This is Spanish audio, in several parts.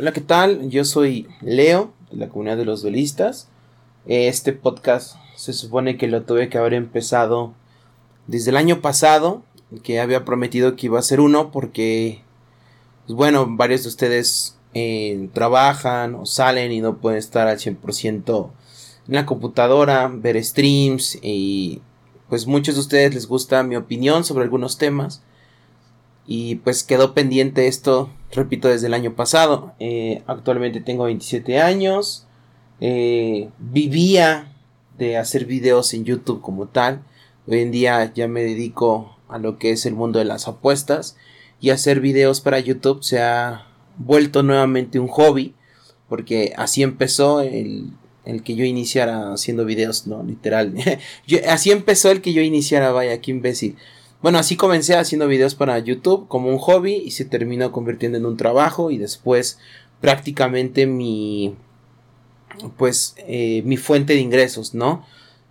Hola, ¿qué tal? Yo soy Leo, de la comunidad de los duelistas. Este podcast se supone que lo tuve que haber empezado desde el año pasado, que había prometido que iba a ser uno, porque, pues bueno, varios de ustedes eh, trabajan o salen y no pueden estar al 100% en la computadora, ver streams y pues muchos de ustedes les gusta mi opinión sobre algunos temas y pues quedó pendiente esto, repito, desde el año pasado. Eh, actualmente tengo 27 años. Eh, vivía de hacer videos en YouTube como tal. Hoy en día ya me dedico a lo que es el mundo de las apuestas. Y hacer videos para YouTube se ha vuelto nuevamente un hobby. Porque así empezó el, el que yo iniciara haciendo videos, no, literal. así empezó el que yo iniciara, vaya, qué imbécil. Bueno, así comencé haciendo videos para YouTube como un hobby y se terminó convirtiendo en un trabajo y después prácticamente mi pues eh, mi fuente de ingresos, ¿no?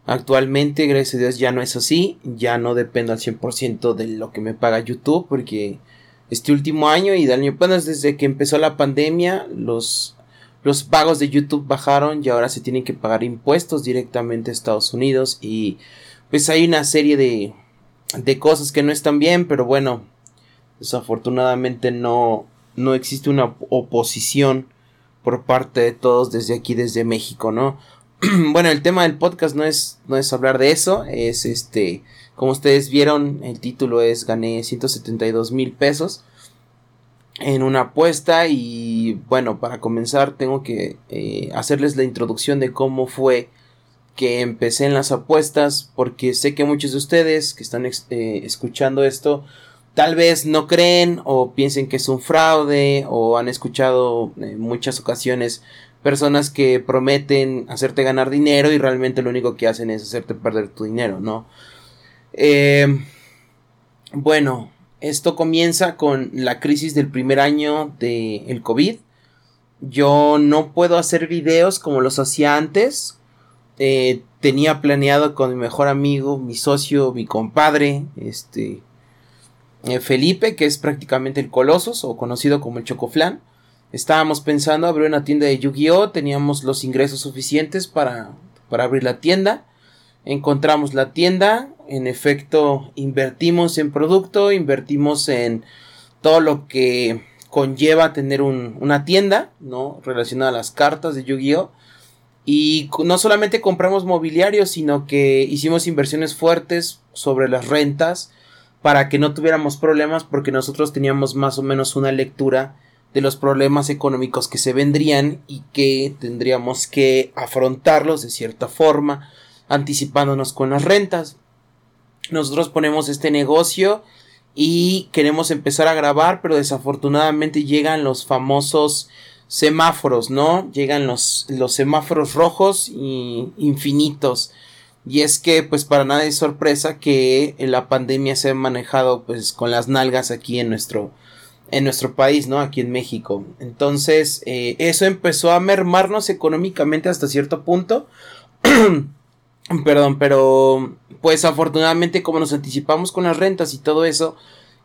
Actualmente, gracias a Dios, ya no es así, ya no dependo al 100% de lo que me paga YouTube porque este último año y del año, bueno, desde que empezó la pandemia, los, los pagos de YouTube bajaron y ahora se tienen que pagar impuestos directamente a Estados Unidos y pues hay una serie de, de cosas que no están bien, pero bueno, desafortunadamente no, no existe una oposición por parte de todos desde aquí, desde México, ¿no? bueno, el tema del podcast no es, no es hablar de eso, es este, como ustedes vieron, el título es gané 172 mil pesos en una apuesta y bueno, para comenzar tengo que eh, hacerles la introducción de cómo fue que empecé en las apuestas porque sé que muchos de ustedes que están eh, escuchando esto tal vez no creen o piensen que es un fraude o han escuchado en muchas ocasiones personas que prometen hacerte ganar dinero y realmente lo único que hacen es hacerte perder tu dinero, ¿no? Eh, bueno, esto comienza con la crisis del primer año del el COVID. Yo no puedo hacer videos como los hacía antes eh, tenía planeado con mi mejor amigo, mi socio, mi compadre, este eh, Felipe, que es prácticamente el Colosos o conocido como el Chocoflan. Estábamos pensando abrir una tienda de Yu-Gi-Oh! Teníamos los ingresos suficientes para, para abrir la tienda. Encontramos la tienda. En efecto, invertimos en producto, invertimos en todo lo que conlleva tener una tienda, ¿no? Relacionada a las cartas de Yu-Gi-Oh! Y no solamente compramos mobiliario, sino que hicimos inversiones fuertes sobre las rentas para que no tuviéramos problemas porque nosotros teníamos más o menos una lectura de los problemas económicos que se vendrían y que tendríamos que afrontarlos de cierta forma anticipándonos con las rentas. Nosotros ponemos este negocio y queremos empezar a grabar, pero desafortunadamente llegan los famosos semáforos, ¿no? Llegan los, los semáforos rojos y infinitos. Y es que, pues para nada es sorpresa que la pandemia se ha manejado pues con las nalgas aquí en nuestro, en nuestro país, ¿no? Aquí en México. Entonces, eh, eso empezó a mermarnos económicamente hasta cierto punto. Perdón, pero pues afortunadamente como nos anticipamos con las rentas y todo eso,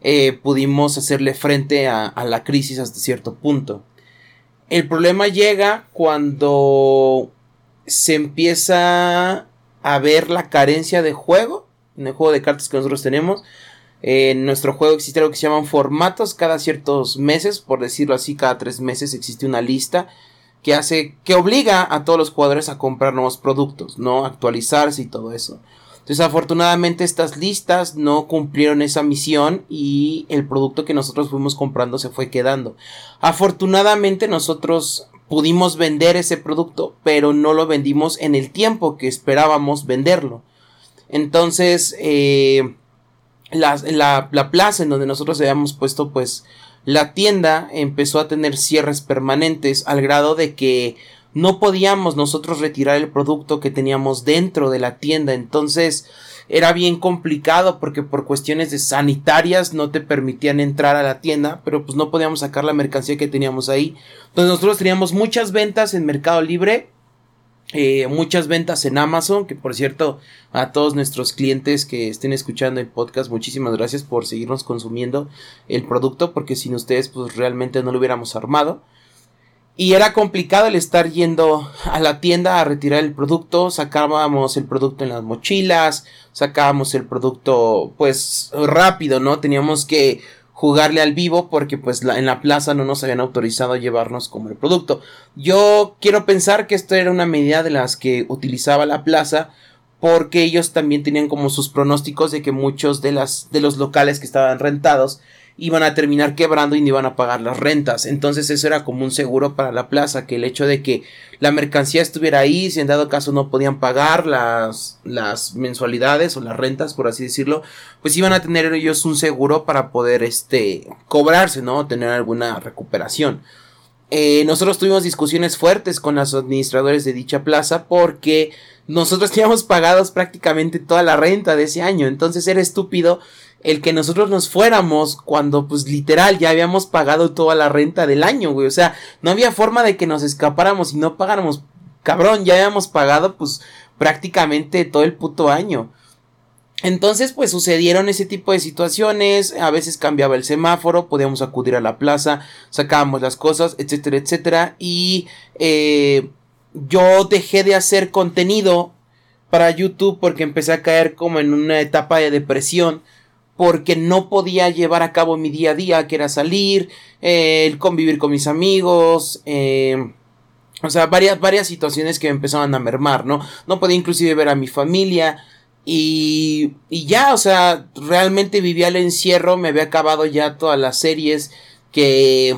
eh, pudimos hacerle frente a, a la crisis hasta cierto punto. El problema llega cuando se empieza a ver la carencia de juego en el juego de cartas que nosotros tenemos. En nuestro juego existe algo que se llaman formatos cada ciertos meses, por decirlo así, cada tres meses existe una lista que hace, que obliga a todos los jugadores a comprar nuevos productos, ¿no? Actualizarse y todo eso. Desafortunadamente estas listas no cumplieron esa misión y el producto que nosotros fuimos comprando se fue quedando. Afortunadamente nosotros pudimos vender ese producto, pero no lo vendimos en el tiempo que esperábamos venderlo. Entonces, eh, la, la, la plaza en donde nosotros habíamos puesto pues la tienda empezó a tener cierres permanentes al grado de que no podíamos nosotros retirar el producto que teníamos dentro de la tienda. Entonces era bien complicado porque por cuestiones sanitarias no te permitían entrar a la tienda, pero pues no podíamos sacar la mercancía que teníamos ahí. Entonces nosotros teníamos muchas ventas en Mercado Libre. Eh, muchas ventas en Amazon, que por cierto, a todos nuestros clientes que estén escuchando el podcast, muchísimas gracias por seguirnos consumiendo el producto, porque sin ustedes, pues realmente no lo hubiéramos armado. Y era complicado el estar yendo a la tienda a retirar el producto. Sacábamos el producto en las mochilas. Sacábamos el producto pues rápido, ¿no? Teníamos que jugarle al vivo porque pues en la plaza no nos habían autorizado a llevarnos como el producto. Yo quiero pensar que esto era una medida de las que utilizaba la plaza porque ellos también tenían como sus pronósticos de que muchos de las de los locales que estaban rentados iban a terminar quebrando y no iban a pagar las rentas. Entonces eso era como un seguro para la plaza, que el hecho de que la mercancía estuviera ahí, si en dado caso no podían pagar las, las mensualidades o las rentas, por así decirlo, pues iban a tener ellos un seguro para poder este cobrarse, ¿no? Tener alguna recuperación. Eh, nosotros tuvimos discusiones fuertes con los administradores de dicha plaza porque nosotros teníamos pagados prácticamente toda la renta de ese año. Entonces era estúpido el que nosotros nos fuéramos cuando pues literal ya habíamos pagado toda la renta del año, güey. O sea, no había forma de que nos escapáramos y no pagáramos. Cabrón, ya habíamos pagado pues prácticamente todo el puto año. Entonces, pues sucedieron ese tipo de situaciones, a veces cambiaba el semáforo, podíamos acudir a la plaza, sacábamos las cosas, etcétera, etcétera. Y eh, yo dejé de hacer contenido para YouTube porque empecé a caer como en una etapa de depresión porque no podía llevar a cabo mi día a día, que era salir, eh, el convivir con mis amigos, eh, o sea, varias, varias situaciones que empezaban a mermar, ¿no? No podía inclusive ver a mi familia y, y ya, o sea, realmente vivía el encierro, me había acabado ya todas las series que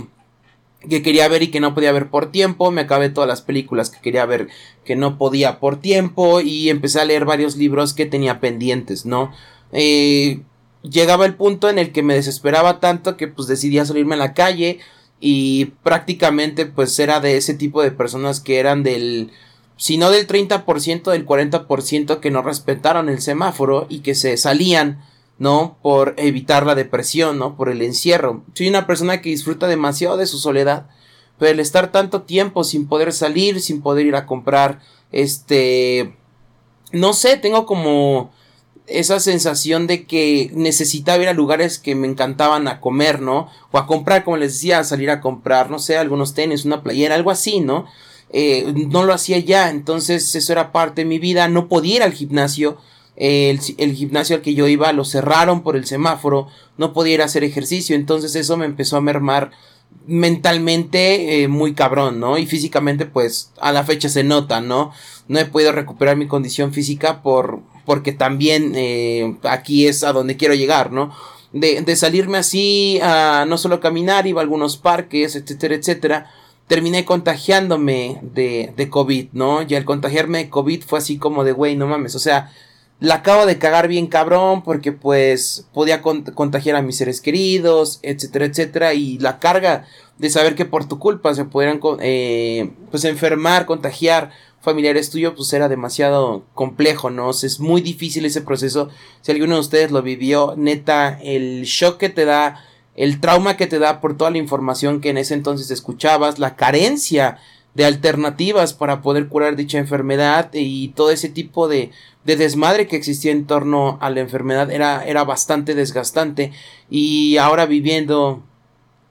que quería ver y que no podía ver por tiempo, me acabé todas las películas que quería ver que no podía por tiempo y empecé a leer varios libros que tenía pendientes, ¿no? Eh, llegaba el punto en el que me desesperaba tanto que pues decidí salirme a la calle y prácticamente pues era de ese tipo de personas que eran del si no del 30% del 40% que no respetaron el semáforo y que se salían ¿no? Por evitar la depresión, ¿no? Por el encierro. Soy una persona que disfruta demasiado de su soledad, pero el estar tanto tiempo sin poder salir, sin poder ir a comprar, este, no sé, tengo como esa sensación de que necesitaba ir a lugares que me encantaban a comer, ¿no? O a comprar, como les decía, a salir a comprar, no sé, algunos tenis, una playera, algo así, ¿no? Eh, no lo hacía ya, entonces eso era parte de mi vida, no podía ir al gimnasio, el, el, gimnasio al que yo iba lo cerraron por el semáforo, no podía ir a hacer ejercicio, entonces eso me empezó a mermar mentalmente eh, muy cabrón, ¿no? Y físicamente pues a la fecha se nota, ¿no? No he podido recuperar mi condición física por porque también eh, aquí es a donde quiero llegar, ¿no? De, de salirme así a no solo caminar, iba a algunos parques, etcétera, etcétera. Terminé contagiándome de, de COVID, ¿no? Y al contagiarme de COVID fue así como de, güey, no mames, o sea, la acabo de cagar bien cabrón porque pues podía contagiar a mis seres queridos, etcétera, etcétera. Y la carga de saber que por tu culpa se pudieran eh, pues enfermar, contagiar familiares tuyos, pues era demasiado complejo, ¿no? es muy difícil ese proceso. Si alguno de ustedes lo vivió, neta, el shock que te da, el trauma que te da por toda la información que en ese entonces escuchabas, la carencia de alternativas para poder curar dicha enfermedad y todo ese tipo de, de desmadre que existía en torno a la enfermedad era, era bastante desgastante y ahora viviendo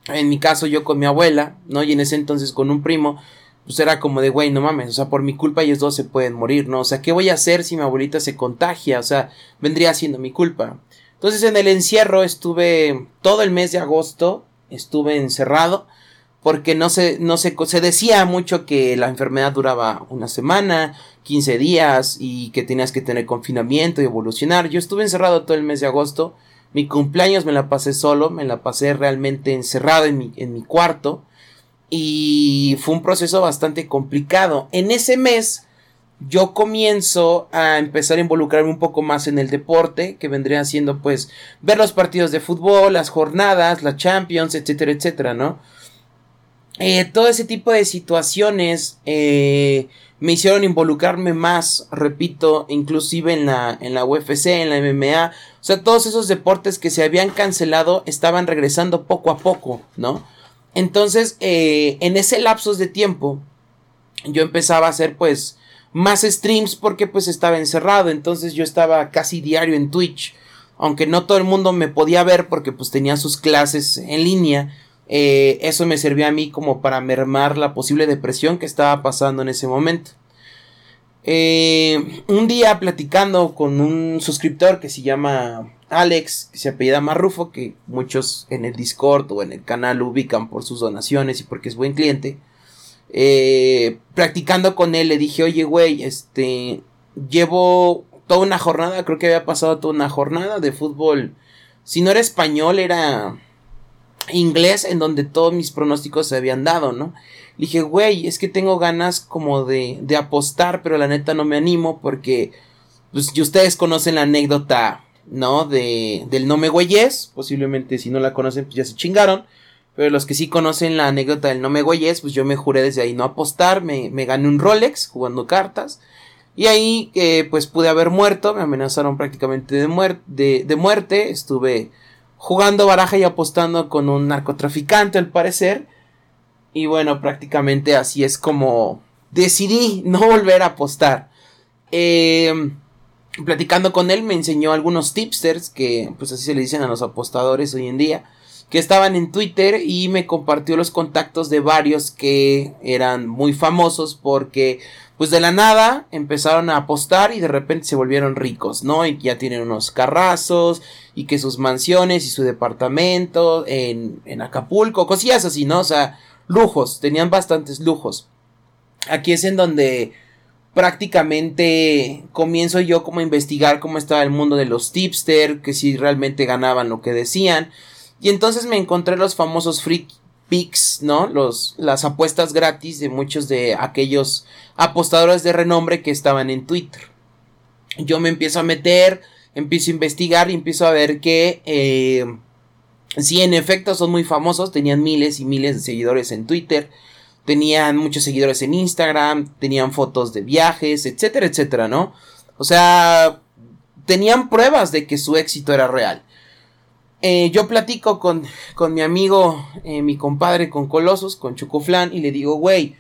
en mi caso yo con mi abuela, ¿no? Y en ese entonces con un primo, pues era como de, güey, no mames, o sea, por mi culpa ellos dos se pueden morir, ¿no? O sea, ¿qué voy a hacer si mi abuelita se contagia? O sea, vendría siendo mi culpa. Entonces en el encierro estuve todo el mes de agosto, estuve encerrado, porque no se, no se, se decía mucho que la enfermedad duraba una semana, 15 días y que tenías que tener confinamiento y evolucionar. Yo estuve encerrado todo el mes de agosto, mi cumpleaños me la pasé solo, me la pasé realmente encerrado en mi, en mi cuarto y fue un proceso bastante complicado. En ese mes yo comienzo a empezar a involucrarme un poco más en el deporte, que vendría siendo pues ver los partidos de fútbol, las jornadas, la Champions, etcétera, etcétera, ¿no? Eh, todo ese tipo de situaciones eh, me hicieron involucrarme más, repito, inclusive en la, en la UFC, en la MMA, o sea, todos esos deportes que se habían cancelado estaban regresando poco a poco, ¿no? Entonces, eh, en ese lapso de tiempo, yo empezaba a hacer pues más streams porque pues estaba encerrado, entonces yo estaba casi diario en Twitch, aunque no todo el mundo me podía ver porque pues tenía sus clases en línea, Eh, eso me servía a mí como para mermar la posible depresión que estaba pasando en ese momento. Eh, un día platicando con un suscriptor que se llama Alex, que se apellida Marrufo, que muchos en el Discord o en el canal ubican por sus donaciones y porque es buen cliente. Eh, practicando con él le dije, oye, güey, este, llevo toda una jornada, creo que había pasado toda una jornada de fútbol. Si no era español, era inglés, en donde todos mis pronósticos se habían dado, ¿no? Dije, güey, es que tengo ganas como de, de apostar, pero la neta no me animo porque, pues, y ustedes conocen la anécdota, ¿no? De, del no me güeyes, posiblemente si no la conocen, pues ya se chingaron. Pero los que sí conocen la anécdota del no me güeyes, pues yo me juré desde ahí no apostar, me, me gané un Rolex jugando cartas. Y ahí, eh, pues pude haber muerto, me amenazaron prácticamente de, de, de muerte, estuve jugando baraja y apostando con un narcotraficante al parecer. Y bueno, prácticamente así es como decidí no volver a apostar. Eh, platicando con él me enseñó algunos tipsters que pues así se le dicen a los apostadores hoy en día que estaban en Twitter y me compartió los contactos de varios que eran muy famosos porque pues de la nada empezaron a apostar y de repente se volvieron ricos, ¿no? Y ya tienen unos carrazos y que sus mansiones y su departamento en, en Acapulco, cosillas así, ¿no? O sea, lujos, tenían bastantes lujos. Aquí es en donde prácticamente comienzo yo como a investigar cómo estaba el mundo de los tipster, que si realmente ganaban lo que decían. Y entonces me encontré los famosos free picks, ¿no? Los, las apuestas gratis de muchos de aquellos apostadores de renombre que estaban en Twitter. Yo me empiezo a meter, empiezo a investigar y empiezo a ver que eh, Sí, en efecto son muy famosos, tenían miles y miles de seguidores en Twitter, tenían muchos seguidores en Instagram, tenían fotos de viajes, etcétera, etcétera, ¿no? O sea, tenían pruebas de que su éxito era real. Eh, yo platico con, con mi amigo, eh, mi compadre con Colosos, con Chucuflán, y le digo, güey,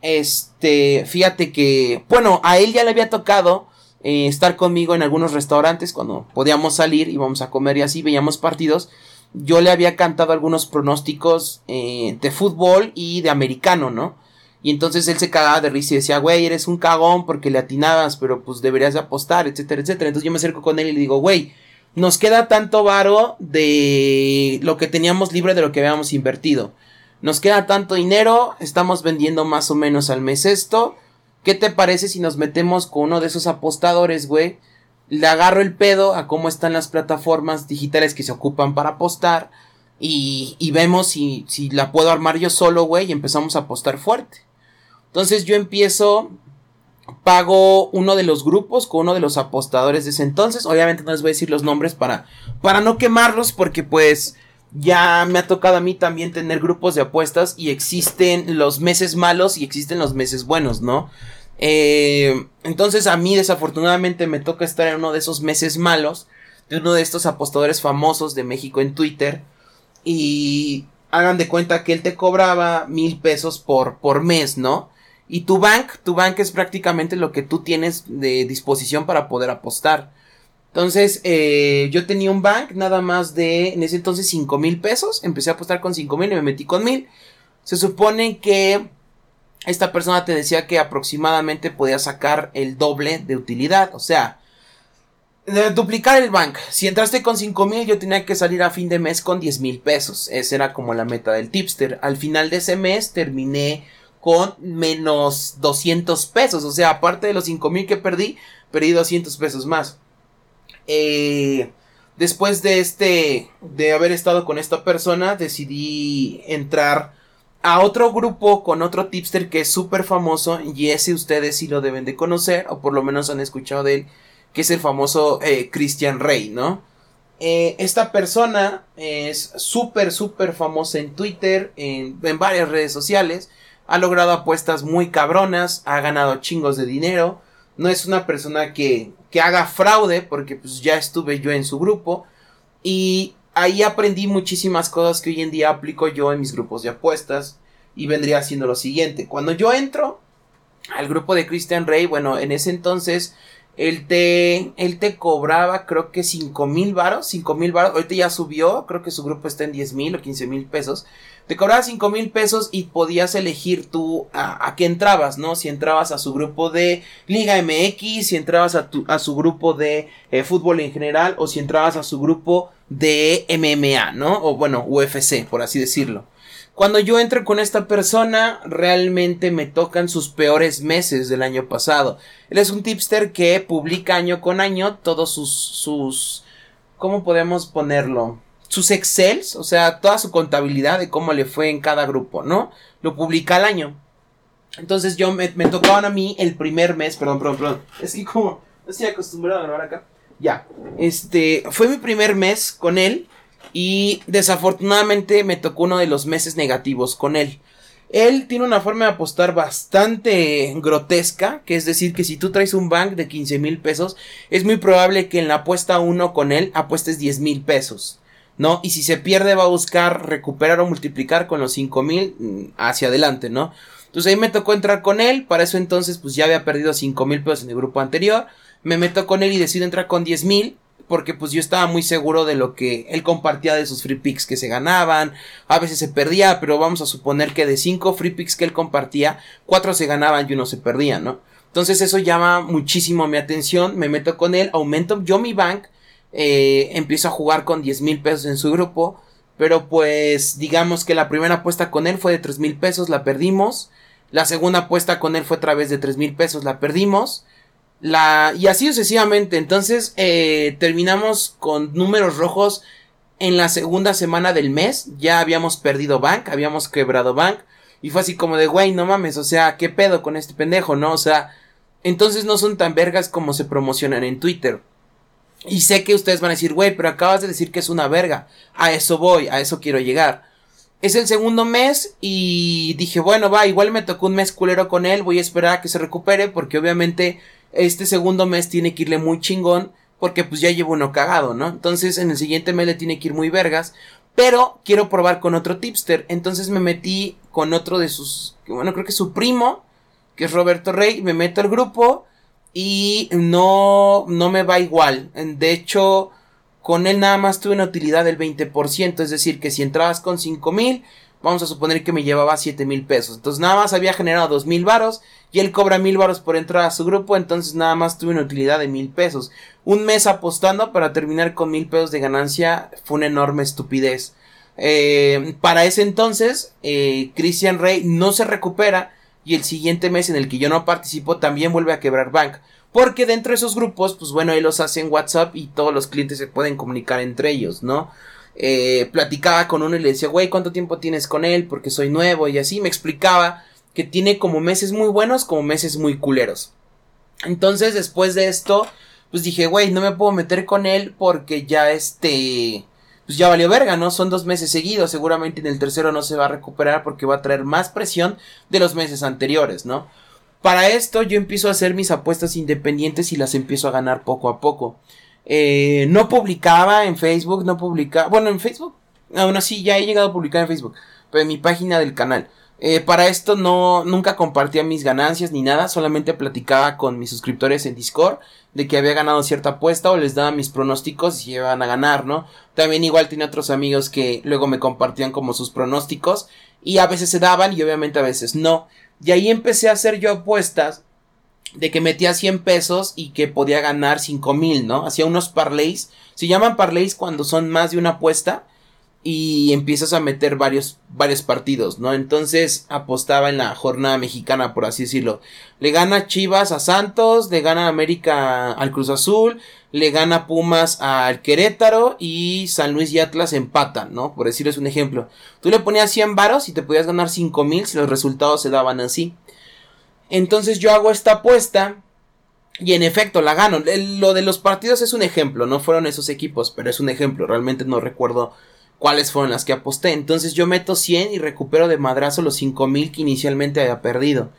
este, fíjate que, bueno, a él ya le había tocado eh, estar conmigo en algunos restaurantes cuando podíamos salir, íbamos a comer y así, veíamos partidos yo le había cantado algunos pronósticos eh, de fútbol y de americano, ¿no? Y entonces él se cagaba de risa y decía, güey, eres un cagón porque le atinabas, pero pues deberías de apostar, etcétera, etcétera. Entonces yo me acerco con él y le digo, güey, nos queda tanto varo de lo que teníamos libre de lo que habíamos invertido. Nos queda tanto dinero, estamos vendiendo más o menos al mes esto. ¿Qué te parece si nos metemos con uno de esos apostadores, güey? le agarro el pedo a cómo están las plataformas digitales que se ocupan para apostar y, y vemos si, si la puedo armar yo solo, güey, y empezamos a apostar fuerte. Entonces yo empiezo, pago uno de los grupos con uno de los apostadores de ese entonces, obviamente no les voy a decir los nombres para, para no quemarlos porque pues ya me ha tocado a mí también tener grupos de apuestas y existen los meses malos y existen los meses buenos, ¿no? Eh, entonces a mí desafortunadamente me toca estar en uno de esos meses malos de uno de estos apostadores famosos de México en Twitter y hagan de cuenta que él te cobraba mil pesos por, por mes, ¿no? Y tu bank, tu bank es prácticamente lo que tú tienes de disposición para poder apostar. Entonces, eh, yo tenía un bank nada más de, en ese entonces, cinco mil pesos. Empecé a apostar con cinco mil y me metí con mil. Se supone que esta persona te decía que aproximadamente podía sacar el doble de utilidad. O sea, duplicar el bank. Si entraste con 5 mil, yo tenía que salir a fin de mes con 10 mil pesos. Esa era como la meta del tipster. Al final de ese mes terminé con menos 200 pesos. O sea, aparte de los 5 mil que perdí, perdí 200 pesos más. Eh, después de este, de haber estado con esta persona, decidí entrar a otro grupo con otro tipster que es súper famoso y ese ustedes sí lo deben de conocer o por lo menos han escuchado de él que es el famoso eh, Christian Rey, ¿no? Eh, esta persona es súper súper famosa en Twitter, en, en, varias redes sociales, ha logrado apuestas muy cabronas, ha ganado chingos de dinero, no es una persona que, que haga fraude porque pues ya estuve yo en su grupo y ahí aprendí muchísimas cosas que hoy en día aplico yo en mis grupos de apuestas y vendría haciendo lo siguiente. Cuando yo entro al grupo de Christian Rey, bueno, en ese entonces Él te, él te cobraba creo que cinco mil varos, cinco mil varos, ahorita ya subió, creo que su grupo está en diez mil o quince mil pesos. Te cobraba cinco mil pesos y podías elegir tú a, qué entrabas, ¿no? Si entrabas a su grupo de Liga MX, si entrabas a, tu, a su grupo de eh, fútbol en general o si entrabas a su grupo de MMA, ¿no? O bueno, UFC, por así decirlo. Cuando yo entro con esta persona, realmente me tocan sus peores meses del año pasado. Él es un tipster que publica año con año todos sus, sus, ¿cómo podemos ponerlo? Sus excels, o sea, toda su contabilidad de cómo le fue en cada grupo, ¿no? Lo publica al año. Entonces yo me, tocaban a mí el primer mes, perdón, perdón, perdón. Es que como no estoy acostumbrado a grabar acá. Ya. Este, fue mi primer mes con él. Y desafortunadamente me tocó uno de los meses negativos con él. Él tiene una forma de apostar bastante grotesca, que es decir, que si tú traes un bank de 15 mil pesos, es muy probable que en la apuesta 1 con él apuestes 10 mil pesos, ¿no? Y si se pierde va a buscar recuperar o multiplicar con los 5 mil mm, hacia adelante, ¿no? Entonces ahí me tocó entrar con él, para eso entonces pues ya había perdido 5 mil pesos en el grupo anterior, me meto con él y decido entrar con 10 mil, porque pues yo estaba muy seguro de lo que él compartía de sus free picks que se ganaban, a veces se perdía, pero vamos a suponer que de cinco free picks que él compartía, cuatro se ganaban y uno se perdía, ¿no? Entonces eso llama muchísimo mi atención, me meto con él, aumento yo mi bank, eh, a jugar con 10 mil pesos en su grupo, pero pues digamos que la primera apuesta con él fue de 3 mil pesos, la perdimos, la segunda apuesta con él fue a través de 3 mil pesos, la perdimos, la, y así sucesivamente. Entonces, eh, terminamos con números rojos en la segunda semana del mes. Ya habíamos perdido Bank, habíamos quebrado Bank. Y fue así como de, güey, no mames, o sea, ¿qué pedo con este pendejo, no? O sea, entonces no son tan vergas como se promocionan en Twitter. Y sé que ustedes van a decir, güey, pero acabas de decir que es una verga. A eso voy, a eso quiero llegar. Es el segundo mes y dije, bueno, va, igual me tocó un mes culero con él, voy a esperar a que se recupere porque obviamente este segundo mes tiene que irle muy chingón porque pues ya llevo uno cagado, ¿no? Entonces en el siguiente mes le tiene que ir muy vergas, pero quiero probar con otro tipster, entonces me metí con otro de sus, bueno, creo que su primo, que es Roberto Rey, me meto al grupo y no, no me va igual. De hecho, con él nada más tuve una utilidad del 20%, es decir, que si entrabas con 5000, vamos a suponer que me llevaba 7000 pesos. Entonces nada más había generado 2000 varos y él cobra 1000 varos por entrar a su grupo, entonces nada más tuve una utilidad de 1000 pesos. Un mes apostando para terminar con 1000 pesos de ganancia fue una enorme estupidez. Eh, para ese entonces, eh, Christian Rey no se recupera y el siguiente mes en el que yo no participo también vuelve a quebrar Bank. Porque dentro de esos grupos, pues bueno, él los hace en WhatsApp y todos los clientes se pueden comunicar entre ellos, ¿no? Eh, platicaba con uno y le decía, güey, ¿cuánto tiempo tienes con él? Porque soy nuevo y así me explicaba que tiene como meses muy buenos como meses muy culeros. Entonces, después de esto, pues dije, güey, no me puedo meter con él porque ya este, pues ya valió verga, ¿no? Son dos meses seguidos, seguramente en el tercero no se va a recuperar porque va a traer más presión de los meses anteriores, ¿no? Para esto yo empiezo a hacer mis apuestas independientes y las empiezo a ganar poco a poco. Eh, no publicaba en Facebook, no publicaba, bueno, en Facebook, aún así ya he llegado a publicar en Facebook, pero en mi página del canal. Eh, para esto no, nunca compartía mis ganancias ni nada, solamente platicaba con mis suscriptores en Discord de que había ganado cierta apuesta o les daba mis pronósticos y iban a ganar, ¿no? También igual tenía otros amigos que luego me compartían como sus pronósticos y a veces se daban y obviamente a veces no. Y ahí empecé a hacer yo apuestas de que metía 100 pesos y que podía ganar 5 mil, ¿no? Hacía unos parlays. Se llaman parlays cuando son más de una apuesta y empiezas a meter varios, varios partidos, ¿no? Entonces apostaba en la jornada mexicana, por así decirlo. Le gana Chivas a Santos, le gana América al Cruz Azul, le gana Pumas al Querétaro y San Luis y Atlas empatan, ¿no? Por decirles un ejemplo. Tú le ponías 100 varos y te podías ganar 5 mil si los resultados se daban así. Entonces yo hago esta apuesta y en efecto la gano. Lo de los partidos es un ejemplo, no fueron esos equipos, pero es un ejemplo. Realmente no recuerdo cuáles fueron las que aposté. Entonces yo meto 100 y recupero de madrazo los 5000 que inicialmente había perdido.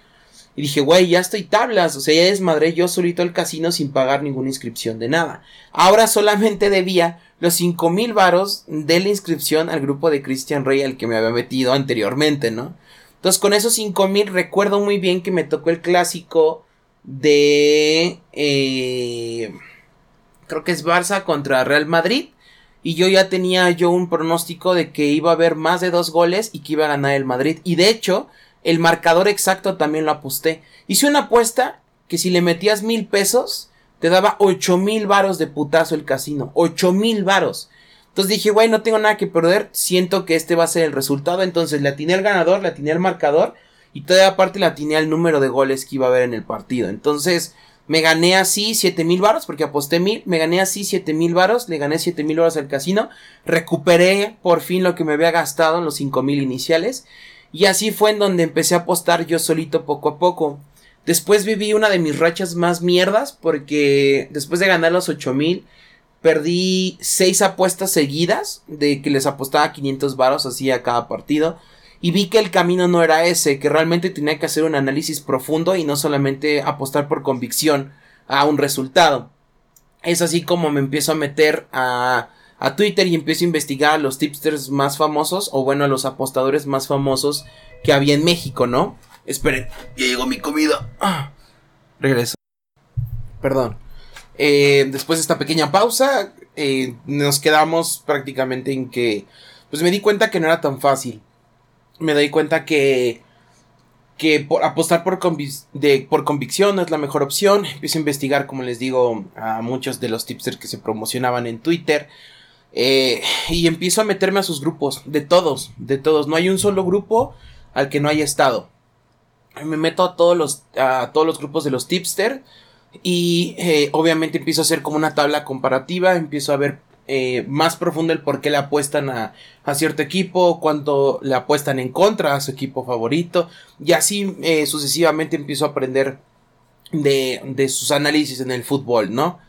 Y dije, güey, ya estoy tablas. O sea, ya desmadré yo solito el casino sin pagar ninguna inscripción de nada. Ahora solamente debía los 5000 varos de la inscripción al grupo de Christian Rey al que me había metido anteriormente, ¿no? Entonces con esos 5000 recuerdo muy bien que me tocó el clásico de... Eh, creo que es Barça contra Real Madrid. Y yo ya tenía yo un pronóstico de que iba a haber más de dos goles y que iba a ganar el Madrid. Y de hecho, el marcador exacto también lo aposté. Hice una apuesta que si le metías mil pesos, te daba ocho mil varos de putazo el casino. Ocho mil varos. Entonces dije, güey, no tengo nada que perder. Siento que este va a ser el resultado. Entonces le atiné al ganador, le atiné al marcador. Y todavía aparte le atiné al número de goles que iba a haber en el partido. Entonces me gané así siete mil varos porque aposté mil. Me gané así siete mil varos. Le gané siete mil varos al casino. Recuperé por fin lo que me había gastado en los cinco mil iniciales. Y así fue en donde empecé a apostar yo solito poco a poco. Después viví una de mis rachas más mierdas porque después de ganar los ocho mil perdí seis apuestas seguidas de que les apostaba 500 varos así a cada partido y vi que el camino no era ese, que realmente tenía que hacer un análisis profundo y no solamente apostar por convicción a un resultado. Es así como me empiezo a meter a, a Twitter y empiezo a investigar a los tipsters más famosos o bueno a los apostadores más famosos que había en México, ¿no? Esperen, ya llegó mi comida. Ah, regreso. Perdón. Eh, después de esta pequeña pausa, eh, nos quedamos prácticamente en que, pues me di cuenta que no era tan fácil. Me di cuenta que, que apostar por, de, por convicción no es la mejor opción. Empiezo a investigar, como les digo, a muchos de los tipsters que se promocionaban en Twitter. Eh, y empiezo a meterme a sus grupos, de todos, de todos. No hay un solo grupo al que no haya estado. Me meto a todos los, a todos los grupos de los tipsters y eh, obviamente empiezo a hacer como una tabla comparativa, empiezo a ver eh, más profundo el por qué le apuestan a, a, cierto equipo, cuánto le apuestan en contra a su equipo favorito, y así eh, sucesivamente empiezo a aprender de, de sus análisis en el fútbol, ¿no?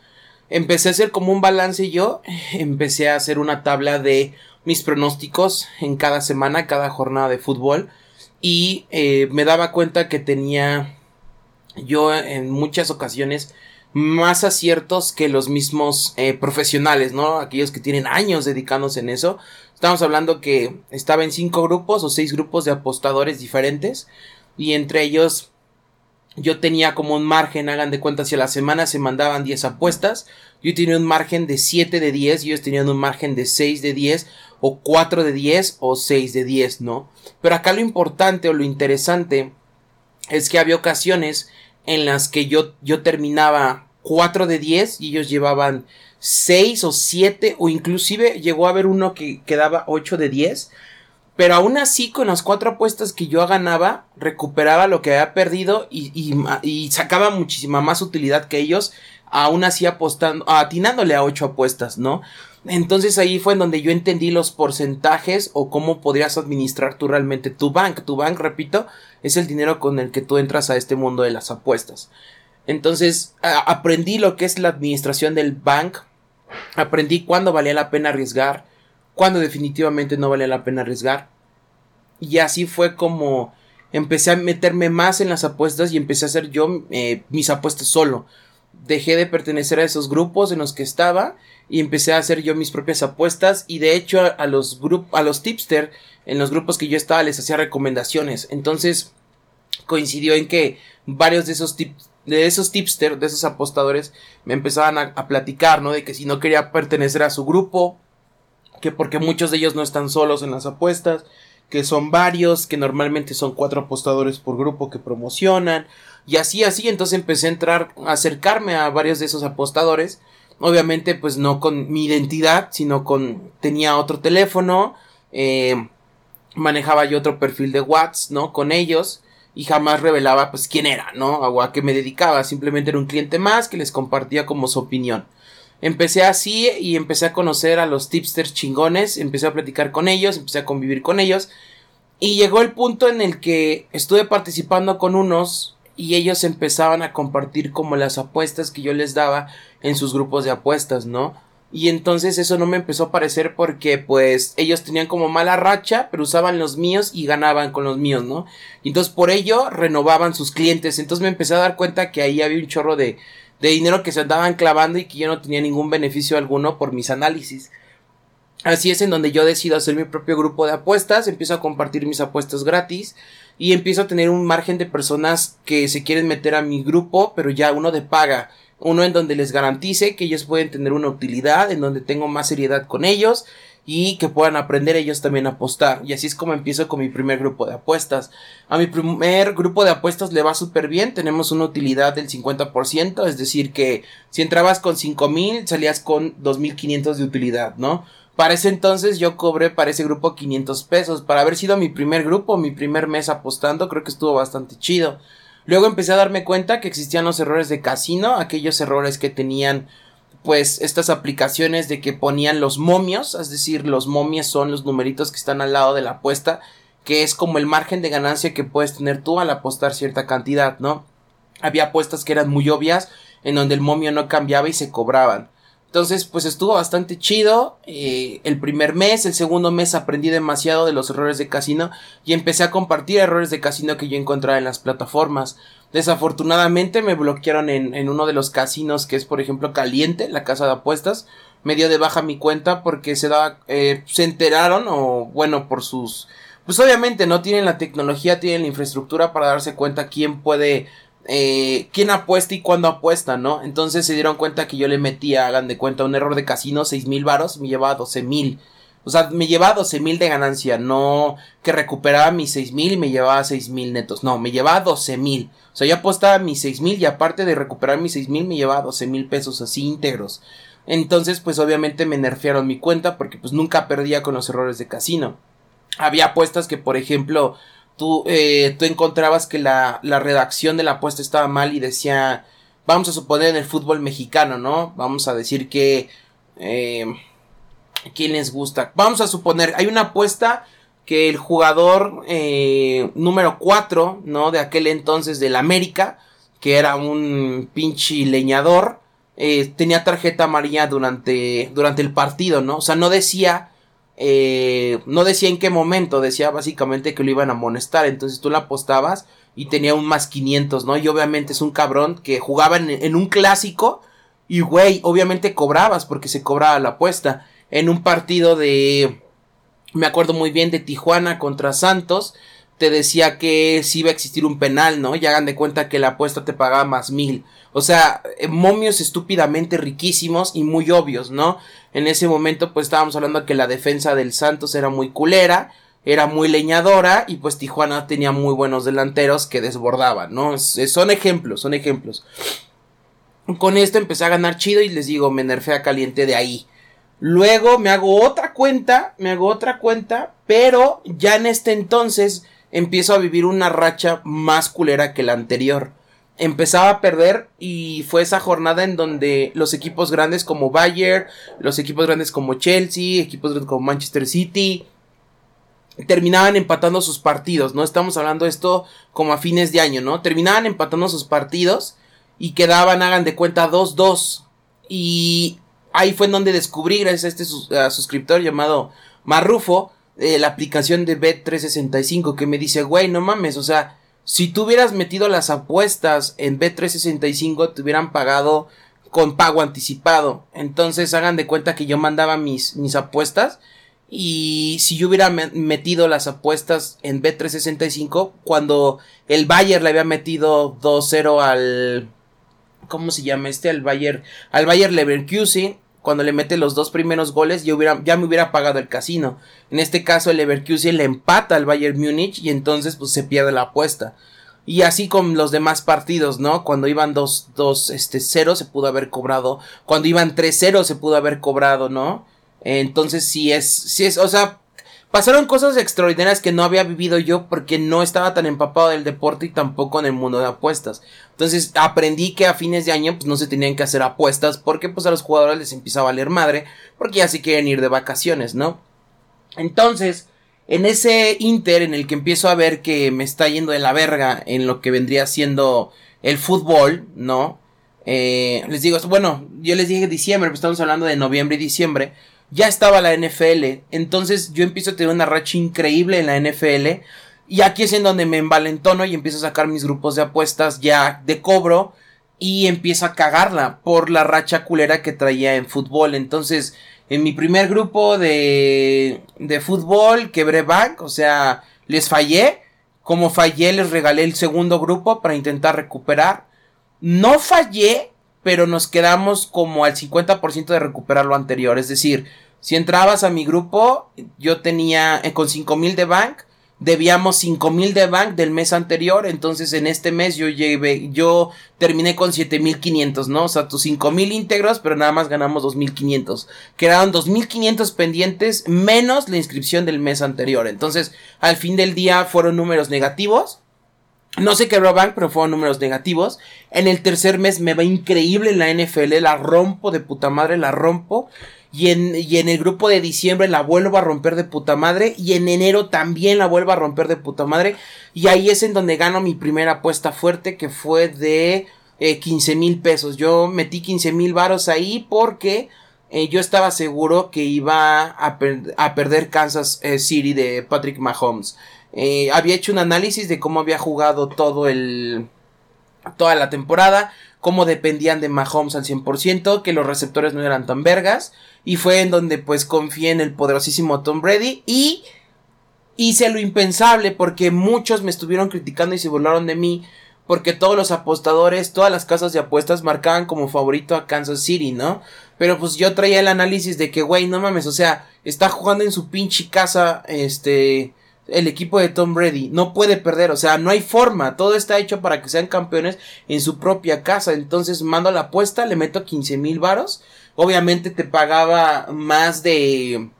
Empecé a hacer como un balance yo, empecé a hacer una tabla de mis pronósticos en cada semana, cada jornada de fútbol, y me daba cuenta que tenía yo en muchas ocasiones más aciertos que los mismos eh, profesionales, ¿no? Aquellos que tienen años dedicándose en eso. Estamos hablando que estaba en cinco grupos o seis grupos de apostadores diferentes y entre ellos yo tenía como un margen, hagan de cuenta, si a la semana se mandaban 10 apuestas, yo tenía un margen de 7 de 10 y ellos tenían un margen de 6 de 10 o 4 de 10 o 6 de 10, ¿no? Pero acá lo importante o lo interesante es que había ocasiones en las que yo, yo terminaba 4 de 10 y ellos llevaban 6 o 7 o inclusive llegó a haber uno que quedaba 8 de 10. Pero aún así, con las cuatro apuestas que yo ganaba, recuperaba lo que había perdido y, y, sacaba muchísima más utilidad que ellos, aún así apostando, atinándole a ocho apuestas, ¿no? Entonces ahí fue en donde yo entendí los porcentajes o cómo podrías administrar tú realmente tu bank. Tu bank, repito, es el dinero con el que tú entras a este mundo de las apuestas. Entonces aprendí lo que es la administración del bank, aprendí cuándo valía la pena arriesgar, cuándo definitivamente no valía la pena arriesgar. Y así fue como empecé a meterme más en las apuestas y empecé a hacer yo eh, mis apuestas solo. Dejé de pertenecer a esos grupos en los que estaba y empecé a hacer yo mis propias apuestas y de hecho a, los grupos a los tipster en los grupos que yo estaba les hacía recomendaciones entonces coincidió en que varios de esos tips de esos tipster, de esos apostadores, me empezaban a, platicar, ¿no? De que si no quería pertenecer a su grupo, que porque muchos de ellos no están solos en las apuestas, que son varios, que normalmente son cuatro apostadores por grupo que promocionan, y así, así, entonces empecé a entrar, a acercarme a varios de esos apostadores, Obviamente, pues no con mi identidad, sino con. Tenía otro teléfono. Eh, manejaba yo otro perfil de WhatsApp, ¿no? Con ellos. Y jamás revelaba, pues, quién era, ¿no? O a qué me dedicaba. Simplemente era un cliente más que les compartía como su opinión. Empecé así y empecé a conocer a los tipsters chingones. Empecé a platicar con ellos, empecé a convivir con ellos. Y llegó el punto en el que estuve participando con unos y ellos empezaban a compartir como las apuestas que yo les daba en sus grupos de apuestas, ¿no? Y entonces eso no me empezó a parecer porque pues ellos tenían como mala racha, pero usaban los míos y ganaban con los míos, ¿no? Y entonces por ello renovaban sus clientes. Entonces me empecé a dar cuenta que ahí había un chorro de, de dinero que se andaban clavando y que yo no tenía ningún beneficio alguno por mis análisis. Así es en donde yo decido hacer mi propio grupo de apuestas, empiezo a compartir mis apuestas gratis y empiezo a tener un margen de personas que se quieren meter a mi grupo, pero ya uno de paga, uno en donde les garantice que ellos pueden tener una utilidad, en donde tengo más seriedad con ellos y que puedan aprender ellos también a apostar. Y así es como empiezo con mi primer grupo de apuestas. A mi primer grupo de apuestas le va súper bien, tenemos una utilidad del 50%, es decir que si entrabas con 5000 salías con 2500 de utilidad, ¿no? Para ese entonces yo cobré para ese grupo 500 pesos. Para haber sido mi primer grupo, mi primer mes apostando, creo que estuvo bastante chido. Luego empecé a darme cuenta que existían los errores de casino, aquellos errores que tenían pues estas aplicaciones de que ponían los momios, es decir, los momios son los numeritos que están al lado de la apuesta, que es como el margen de ganancia que puedes tener tú al apostar cierta cantidad, ¿no? Había apuestas que eran muy obvias, en donde el momio no cambiaba y se cobraban. Entonces, pues estuvo bastante chido. Eh, el primer mes, el segundo mes aprendí demasiado de los errores de casino y empecé a compartir errores de casino que yo encontraba en las plataformas. Desafortunadamente me bloquearon en, en uno de los casinos que es, por ejemplo, Caliente, la casa de apuestas. Me dio de baja mi cuenta porque se daba, eh, se enteraron o bueno, por sus, pues obviamente no tienen la tecnología, tienen la infraestructura para darse cuenta quién puede eh, quién apuesta y cuándo apuesta, ¿no? Entonces se dieron cuenta que yo le metía, hagan de cuenta, un error de casino, seis mil varos, me llevaba doce mil. O sea, me llevaba doce mil de ganancia, no que recuperaba mis seis mil y me llevaba seis mil netos, no, me llevaba doce mil. O sea, yo apostaba mis seis mil y aparte de recuperar mis seis mil me llevaba doce mil pesos así íntegros. Entonces, pues obviamente me nerfearon mi cuenta porque pues nunca perdía con los errores de casino. Había apuestas que, por ejemplo, tú, eh, tú encontrabas que la, la redacción de la apuesta estaba mal y decía, vamos a suponer en el fútbol mexicano, ¿no? Vamos a decir que... Eh, ¿Quién les gusta? Vamos a suponer, hay una apuesta que el jugador eh, número 4, ¿no? De aquel entonces del América, que era un pinche leñador, eh, tenía tarjeta amarilla durante, durante el partido, ¿no? O sea, no decía eh, no decía en qué momento, decía básicamente que lo iban a amonestar, entonces tú la apostabas y tenía un más 500, ¿no? Y obviamente es un cabrón que jugaba en, un clásico y güey, obviamente cobrabas porque se cobraba la apuesta. En un partido de, me acuerdo muy bien de Tijuana contra Santos, te decía que si iba a existir un penal, ¿no? Y hagan de cuenta que la apuesta te pagaba más mil. O sea, eh, momios estúpidamente riquísimos y muy obvios, ¿no? En ese momento pues estábamos hablando que la defensa del Santos era muy culera, era muy leñadora y pues Tijuana tenía muy buenos delanteros que desbordaban, ¿no? son ejemplos, son ejemplos. Con esto empecé a ganar chido y les digo, me nerfé a caliente de ahí. Luego me hago otra cuenta, me hago otra cuenta, pero ya en este entonces empiezo a vivir una racha más culera que la anterior empezaba a perder y fue esa jornada en donde los equipos grandes como Bayern, los equipos grandes como Chelsea, equipos grandes como Manchester City, terminaban empatando sus partidos, ¿no? Estamos hablando de esto como a fines de año, ¿no? Terminaban empatando sus partidos y quedaban, hagan de cuenta, 2-2. Y ahí fue en donde descubrí, gracias a este suscriptor llamado Marrufo, eh, la aplicación de Bet365 que me dice, güey, no mames, o sea, si tú hubieras metido las apuestas en B365, te hubieran pagado con pago anticipado. Entonces hagan de cuenta que yo mandaba mis, mis apuestas. Y si yo hubiera metido las apuestas en B365, cuando el Bayer le había metido 2-0 al. ¿Cómo se llama este? Al Bayer. Al Bayer Leverkusen cuando le mete los dos primeros goles, yo hubiera, ya me hubiera pagado el casino. En este caso, el Leverkusen le empata al Bayern Múnich y entonces pues se pierde la apuesta. Y así con los demás partidos, ¿no? Cuando iban 2, 2, este, 0 se pudo haber cobrado. Cuando iban 3-0 se pudo haber cobrado, ¿no? Entonces sí es, sí es, o sea, Pasaron cosas extraordinarias que no había vivido yo porque no estaba tan empapado del deporte y tampoco en el mundo de apuestas. Entonces aprendí que a fines de año pues no se tenían que hacer apuestas porque pues a los jugadores les empieza a valer madre porque ya se quieren ir de vacaciones, ¿no? Entonces, en ese inter en el que empiezo a ver que me está yendo de la verga en lo que vendría siendo el fútbol, ¿no? Eh, les digo, bueno, yo les dije diciembre, pues estamos hablando de noviembre y diciembre ya estaba la NFL. Entonces yo empiezo a tener una racha increíble en la NFL. Y aquí es en donde me envalentono y empiezo a sacar mis grupos de apuestas ya de cobro. Y empiezo a cagarla por la racha culera que traía en fútbol. Entonces, en mi primer grupo de, de fútbol quebré bank. O sea, les fallé. Como fallé, les regalé el segundo grupo para intentar recuperar. No fallé, pero nos quedamos como al 50% de recuperar lo anterior. Es decir, si entrabas a mi grupo, yo tenía eh, con 5000 de bank, debíamos 5000 de bank del mes anterior, entonces en este mes yo llevé, yo terminé con 7500, ¿no? O sea, tus 5000 íntegros, pero nada más ganamos 2500. Quedaron 2500 pendientes menos la inscripción del mes anterior. Entonces, al fin del día fueron números negativos. No sé qué bank, pero fueron números negativos. En el tercer mes me va increíble en la NFL, la rompo de puta madre, la rompo. Y en, y en el grupo de diciembre la vuelvo a romper de puta madre. Y en enero también la vuelvo a romper de puta madre. Y ahí es en donde gano mi primera apuesta fuerte que fue de eh, 15 mil pesos. Yo metí 15 mil varos ahí porque eh, yo estaba seguro que iba a, a perder Kansas eh, City de Patrick Mahomes. Eh, había hecho un análisis de cómo había jugado todo el... toda la temporada cómo dependían de Mahomes al 100%, que los receptores no eran tan vergas, y fue en donde pues confié en el poderosísimo Tom Brady y hice lo impensable porque muchos me estuvieron criticando y se burlaron de mí porque todos los apostadores, todas las casas de apuestas marcaban como favorito a Kansas City, ¿no? Pero pues yo traía el análisis de que, güey, no mames, o sea, está jugando en su pinche casa, este, el equipo de Tom Brady. No puede perder, o sea, no hay forma. Todo está hecho para que sean campeones en su propia casa. Entonces mando la apuesta, le meto 15 mil varos. Obviamente te pagaba más de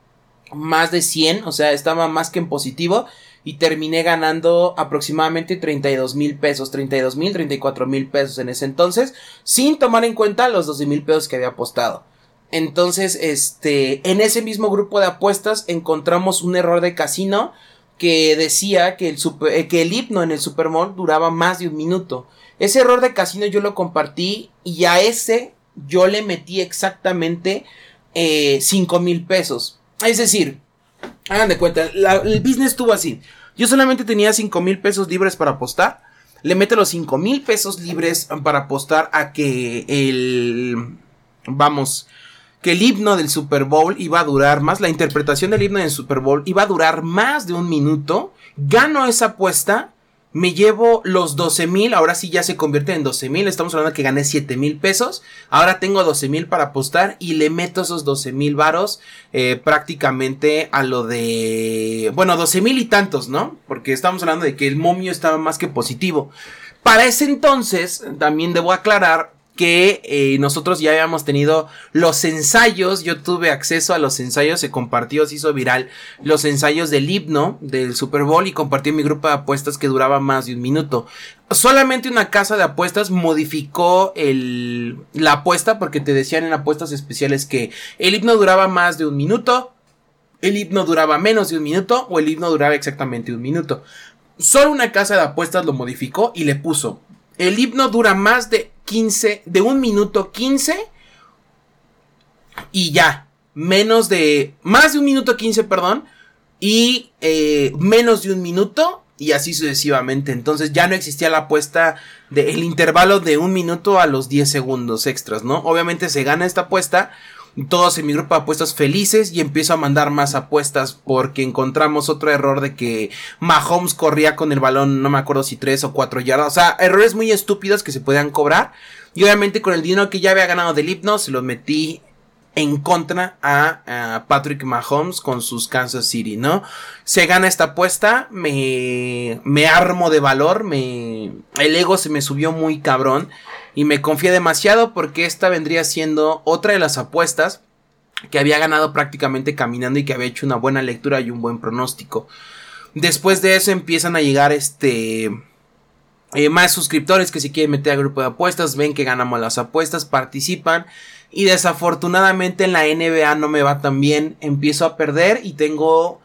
más de 100, o sea, estaba más que en positivo y terminé ganando aproximadamente 32 mil pesos, 32 mil, 34 mil pesos en ese entonces, sin tomar en cuenta los 12 mil pesos que había apostado. Entonces, este, en ese mismo grupo de apuestas encontramos un error de casino que decía que el, eh, que el himno en el Super Bowl duraba más de un minuto. Ese error de casino yo lo compartí y a ese yo le metí exactamente eh, 5 mil pesos. Es decir, hagan de cuenta, el business estuvo así. Yo solamente tenía 5 mil pesos libres para apostar. Le meto los 5 mil pesos libres para apostar a que el... Vamos, que el himno del Super Bowl iba a durar más, la interpretación del himno del Super Bowl iba a durar más de un minuto. Gano esa apuesta, me llevo los 12 mil, ahora sí ya se convierte en 12 mil, estamos hablando que gané 7 mil pesos, ahora tengo 12 mil para apostar y le meto esos 12 mil varos eh, prácticamente a lo de, bueno, 12 mil y tantos, ¿no? Porque estamos hablando de que el momio estaba más que positivo. Para ese entonces, también debo aclarar, que eh, nosotros ya habíamos tenido los ensayos, yo tuve acceso a los ensayos, se compartió, se hizo viral los ensayos del himno del Super Bowl y compartí en mi grupo de apuestas que duraba más de un minuto. Solamente una casa de apuestas modificó el, la apuesta porque te decían en apuestas especiales que el himno duraba más de un minuto, el himno duraba menos de un minuto o el himno duraba exactamente un minuto. Solo una casa de apuestas lo modificó y le puso el himno dura más de 15, de un minuto 15 y ya, menos de, más de un minuto 15, perdón, y eh, menos de un minuto y así sucesivamente. Entonces ya no existía la apuesta del intervalo de un minuto a los 10 segundos extras, ¿no? Obviamente se gana esta apuesta todos en mi grupo de apuestas felices y empiezo a mandar más apuestas porque encontramos otro error de que Mahomes corría con el balón, no me acuerdo si tres o cuatro yardas, o sea, errores muy estúpidos que se podían cobrar. Y obviamente con el dinero que ya había ganado del hipno se lo metí en contra a, Patrick Mahomes con sus Kansas City, ¿no? Se gana esta apuesta, me, me armo de valor, me, el ego se me subió muy cabrón y me confié demasiado porque esta vendría siendo otra de las apuestas que había ganado prácticamente caminando y que había hecho una buena lectura y un buen pronóstico. Después de eso empiezan a llegar este eh, más suscriptores que si quieren meter al grupo de apuestas, ven que ganamos las apuestas, participan y desafortunadamente en la NBA no me va tan bien, empiezo a perder y tengo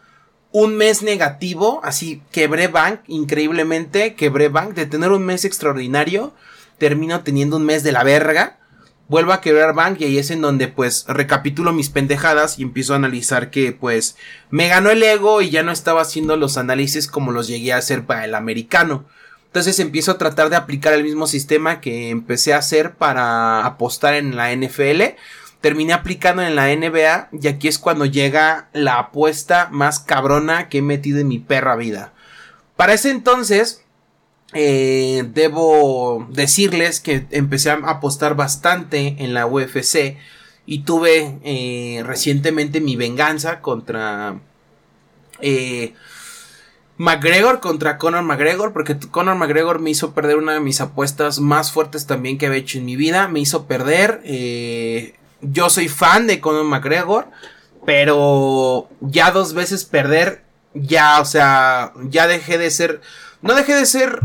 un mes negativo, así quebré bank increíblemente, quebré bank de tener un mes extraordinario termino teniendo un mes de la verga. Vuelvo a quebrar Bank y ahí es en donde pues recapitulo mis pendejadas y empiezo a analizar que pues me ganó el ego y ya no estaba haciendo los análisis como los llegué a hacer para el americano. Entonces empiezo a tratar de aplicar el mismo sistema que empecé a hacer para apostar en la NFL. Terminé aplicando en la NBA y aquí es cuando llega la apuesta más cabrona que he metido en mi perra vida. Para ese entonces, eh, debo decirles que empecé a apostar bastante en la UFC y tuve eh, recientemente mi venganza contra eh, McGregor contra Conor McGregor, porque Conor McGregor me hizo perder una de mis apuestas más fuertes también que había hecho en mi vida, me hizo perder. Eh, yo soy fan de Conor McGregor, pero ya dos veces perder, ya, o sea, ya dejé de ser, no dejé de ser,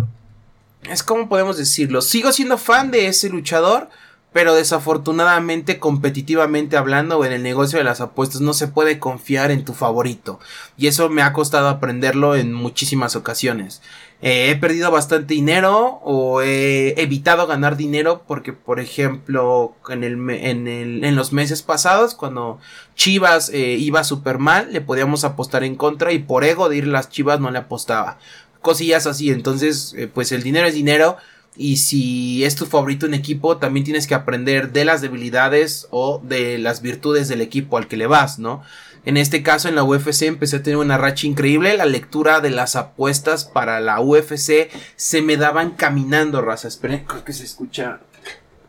es como podemos decirlo, sigo siendo fan de ese luchador, pero desafortunadamente, competitivamente hablando, en el negocio de las apuestas no se puede confiar en tu favorito. Y eso me ha costado aprenderlo en muchísimas ocasiones. Eh, he perdido bastante dinero o he evitado ganar dinero porque, por ejemplo, en, el, en, el, en los meses pasados, cuando Chivas eh, iba súper mal, le podíamos apostar en contra y por ego de ir las Chivas no le apostaba. Cosillas así, entonces, eh, pues el dinero es dinero y si es tu favorito un equipo, también tienes que aprender de las debilidades o de las virtudes del equipo al que le vas, ¿no? En este caso, en la UFC empecé a tener una racha increíble. La lectura de las apuestas para la UFC se me daban caminando, raza. Esperen, creo que se escucha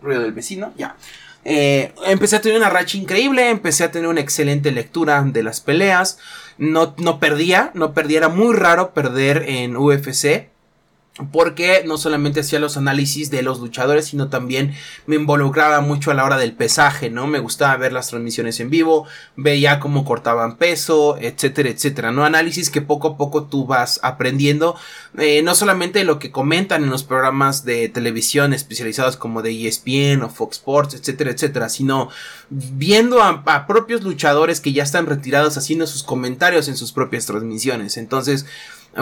ruido del vecino. Ya. Eh, empecé a tener una racha increíble. Empecé a tener una excelente lectura de las peleas. No, no perdía, no perdía. Era muy raro perder en UFC porque no solamente hacía los análisis de los luchadores, sino también me involucraba mucho a la hora del pesaje, ¿no? Me gustaba ver las transmisiones en vivo, veía cómo cortaban peso, etcétera, etcétera, ¿no? Análisis que poco a poco tú vas aprendiendo, eh, no solamente lo que comentan en los programas de televisión especializados como de ESPN o Fox Sports, etcétera, etcétera, sino viendo a, a propios luchadores que ya están retirados haciendo sus comentarios en sus propias transmisiones. Entonces,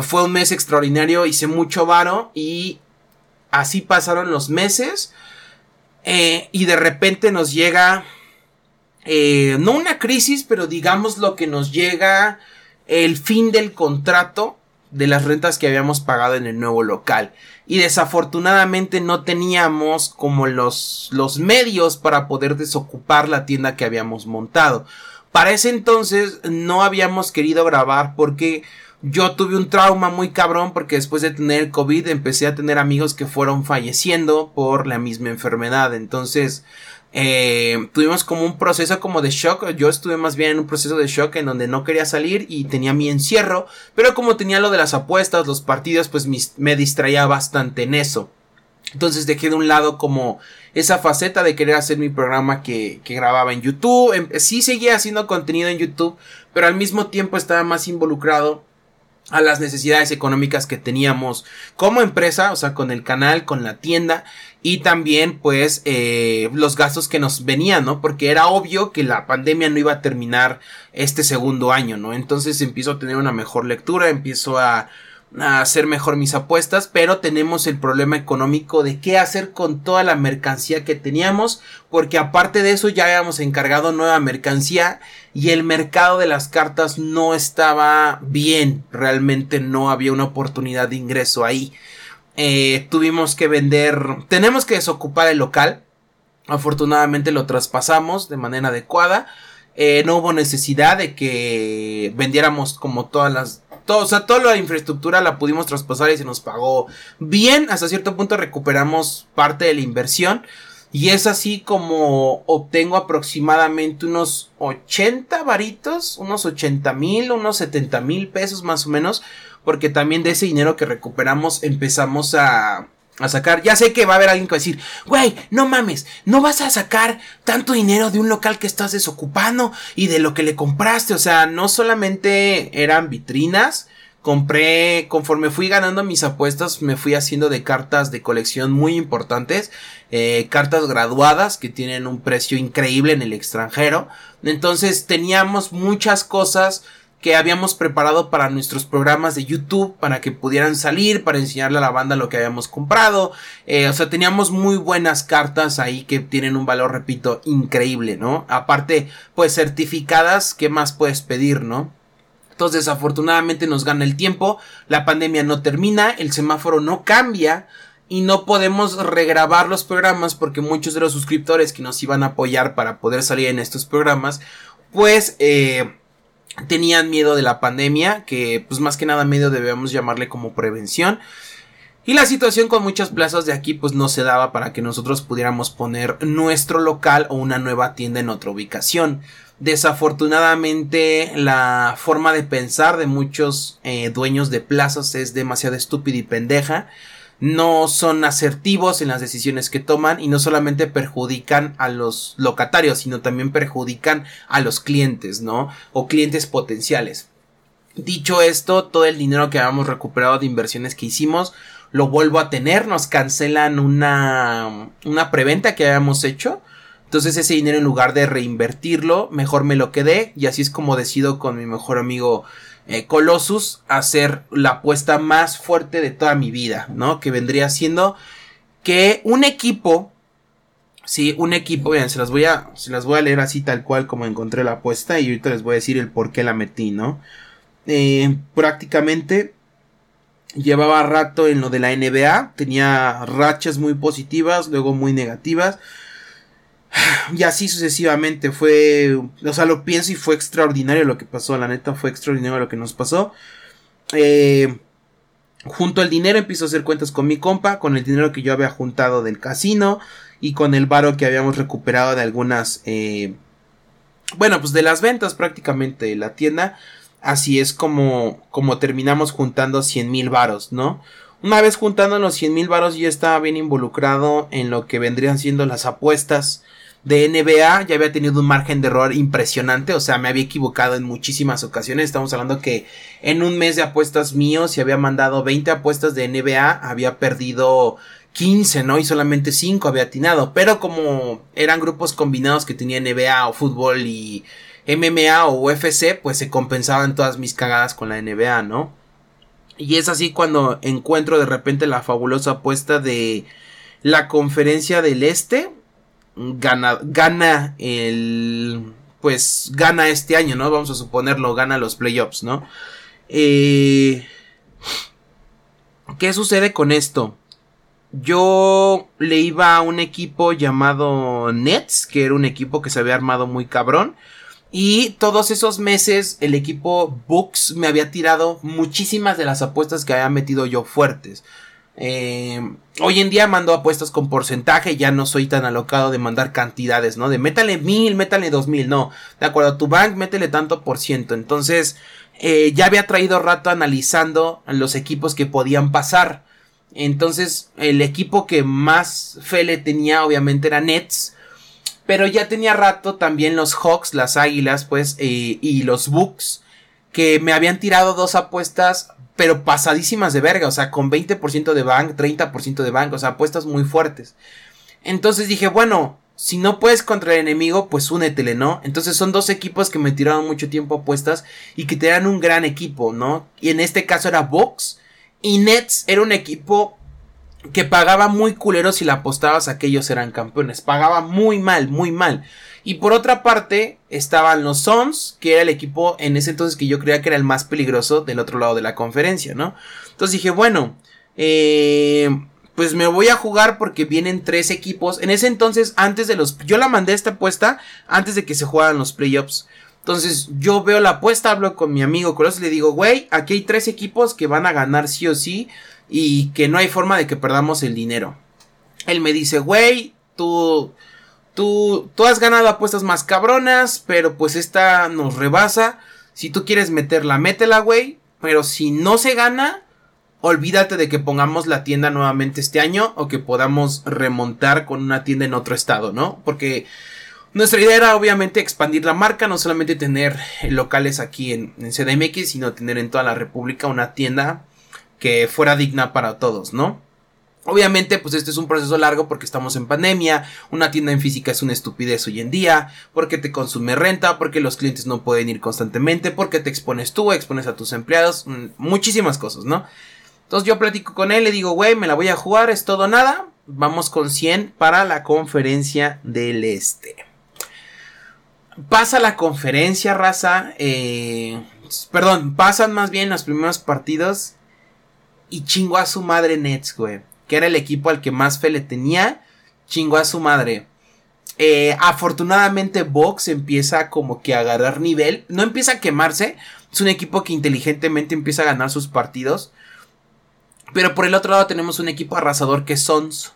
fue un mes extraordinario, hice mucho varo y así pasaron los meses. Eh, y de repente nos llega, eh, no una crisis, pero digamos lo que nos llega el fin del contrato de las rentas que habíamos pagado en el nuevo local. Y desafortunadamente no teníamos como los, los medios para poder desocupar la tienda que habíamos montado. Para ese entonces no habíamos querido grabar porque yo tuve un trauma muy cabrón porque después de tener el COVID empecé a tener amigos que fueron falleciendo por la misma enfermedad. Entonces, eh, tuvimos como un proceso como de shock. Yo estuve más bien en un proceso de shock en donde no quería salir y tenía mi encierro. Pero como tenía lo de las apuestas, los partidos, pues me distraía bastante en eso. Entonces dejé de un lado como esa faceta de querer hacer mi programa que, que grababa en YouTube. Em, sí seguía haciendo contenido en YouTube, pero al mismo tiempo estaba más involucrado a las necesidades económicas que teníamos como empresa, o sea, con el canal, con la tienda y también pues eh, los gastos que nos venían, ¿no? Porque era obvio que la pandemia no iba a terminar este segundo año, ¿no? Entonces empiezo a tener una mejor lectura, empiezo a hacer mejor mis apuestas, pero tenemos el problema económico de qué hacer con toda la mercancía que teníamos, porque aparte de eso ya habíamos encargado nueva mercancía y el mercado de las cartas no estaba bien, realmente no había una oportunidad de ingreso ahí. Eh, tuvimos que vender, tenemos que desocupar el local, afortunadamente lo traspasamos de manera adecuada. Eh, no hubo necesidad de que vendiéramos como todas las todo, o sea, toda la infraestructura la pudimos traspasar y se nos pagó bien. Hasta cierto punto recuperamos parte de la inversión. Y es así como obtengo aproximadamente unos 80 varitos, unos 80 mil, unos 70 mil pesos más o menos. Porque también de ese dinero que recuperamos empezamos a, a sacar. Ya sé que va a haber alguien que va a decir, güey, no mames, no vas a sacar tanto dinero de un local que estás desocupando y de lo que le compraste. O sea, no solamente eran vitrinas. Compré, conforme fui ganando mis apuestas, me fui haciendo de cartas de colección muy importantes, eh, cartas graduadas que tienen un precio increíble en el extranjero. Entonces teníamos muchas cosas que habíamos preparado para nuestros programas de YouTube para que pudieran salir, para enseñarle a la banda lo que habíamos comprado. Eh, o sea, teníamos muy buenas cartas ahí que tienen un valor, repito, increíble, ¿no? Aparte, pues certificadas, ¿qué más puedes pedir, no? Entonces, desafortunadamente nos gana el tiempo, la pandemia no termina, el semáforo no cambia y no podemos regrabar los programas porque muchos de los suscriptores que nos iban a apoyar para poder salir en estos programas, pues, eh, tenían miedo de la pandemia, que pues más que nada miedo debemos llamarle como prevención. Y la situación con muchas plazas de aquí pues no se daba para que nosotros pudiéramos poner nuestro local o una nueva tienda en otra ubicación. Desafortunadamente la forma de pensar de muchos eh, dueños de plazas es demasiado estúpida y pendeja. No son asertivos en las decisiones que toman y no solamente perjudican a los locatarios, sino también perjudican a los clientes, ¿no? O clientes potenciales. Dicho esto, todo el dinero que habíamos recuperado de inversiones que hicimos lo vuelvo a tener, nos cancelan una, una preventa que habíamos hecho entonces ese dinero en lugar de reinvertirlo, mejor me lo quedé y así es como decido con mi mejor amigo eh, Colossus hacer la apuesta más fuerte de toda mi vida, ¿no? Que vendría siendo que un equipo, sí, un equipo, vean, se las voy a, se las voy a leer así tal cual como encontré la apuesta y ahorita les voy a decir el por qué la metí, ¿no? Eh, prácticamente llevaba rato en lo de la NBA, tenía rachas muy positivas, luego muy negativas y así sucesivamente fue, o sea, lo pienso y fue extraordinario lo que pasó, la neta fue extraordinario lo que nos pasó. Eh, junto al dinero empiezo a hacer cuentas con mi compa, con el dinero que yo había juntado del casino y con el varo que habíamos recuperado de algunas, eh, bueno, pues de las ventas prácticamente de la tienda. Así es como, como terminamos juntando 100 mil varos, ¿no? Una vez juntando los 100 mil varos yo estaba bien involucrado en lo que vendrían siendo las apuestas de NBA ya había tenido un margen de error impresionante, o sea, me había equivocado en muchísimas ocasiones. Estamos hablando que en un mes de apuestas míos, si había mandado 20 apuestas de NBA, había perdido 15, ¿no? Y solamente 5 había atinado. Pero como eran grupos combinados que tenía NBA o fútbol y MMA o UFC, pues se compensaban todas mis cagadas con la NBA, ¿no? Y es así cuando encuentro de repente la fabulosa apuesta de la conferencia del Este gana, gana el, pues gana este año, ¿no? Vamos a suponerlo, gana los playoffs, ¿no? Eh, ¿Qué sucede con esto? Yo le iba a un equipo llamado Nets, que era un equipo que se había armado muy cabrón. Y todos esos meses el equipo Books me había tirado muchísimas de las apuestas que había metido yo fuertes. Eh, hoy en día mando apuestas con porcentaje, ya no soy tan alocado de mandar cantidades, ¿no? De métale mil, métale dos mil, no. De acuerdo a tu bank, métele tanto por ciento. Entonces, eh, ya había traído rato analizando los equipos que podían pasar. Entonces, el equipo que más fe le tenía, obviamente, era Nets. Pero ya tenía rato también los Hawks, las Águilas, pues, eh, y los Bucks, que me habían tirado dos apuestas pero pasadísimas de verga, o sea, con 20% de bank, 30% de bank, o sea, apuestas muy fuertes. Entonces dije, bueno, si no puedes contra el enemigo, pues únetele, ¿no? Entonces son dos equipos que me tiraron mucho tiempo apuestas y que te dan un gran equipo, ¿no? Y en este caso era Box y Nets era un equipo que pagaba muy culero si la apostabas a que ellos eran campeones. Pagaba muy mal, muy mal. Y por otra parte, estaban los Sons, que era el equipo en ese entonces que yo creía que era el más peligroso del otro lado de la conferencia, ¿no? Entonces dije, bueno, eh, pues me voy a jugar porque vienen tres equipos. En ese entonces, antes de los... Yo la mandé esta apuesta antes de que se jugaran los playoffs. Entonces yo veo la apuesta, hablo con mi amigo Colos y le digo, güey, aquí hay tres equipos que van a ganar sí o sí y que no hay forma de que perdamos el dinero. Él me dice, güey, tú Tú, tú has ganado apuestas más cabronas, pero pues esta nos rebasa. Si tú quieres meterla, métela, güey. Pero si no se gana, olvídate de que pongamos la tienda nuevamente este año o que podamos remontar con una tienda en otro estado, ¿no? Porque nuestra idea era obviamente expandir la marca, no solamente tener locales aquí en, en CDMX, sino tener en toda la República una tienda que fuera digna para todos, ¿no? Obviamente, pues este es un proceso largo porque estamos en pandemia, una tienda en física es una estupidez hoy en día, porque te consume renta, porque los clientes no pueden ir constantemente, porque te expones tú, expones a tus empleados, mm, muchísimas cosas, ¿no? Entonces yo platico con él, le digo, güey, me la voy a jugar, es todo nada, vamos con 100 para la conferencia del este. Pasa la conferencia, raza, eh, perdón, pasan más bien los primeros partidos y chingo a su madre Nets, güey que era el equipo al que más fe le tenía, chingó a su madre. Eh, afortunadamente Box empieza como que a agarrar nivel. No empieza a quemarse. Es un equipo que inteligentemente empieza a ganar sus partidos. Pero por el otro lado tenemos un equipo arrasador que es Sons.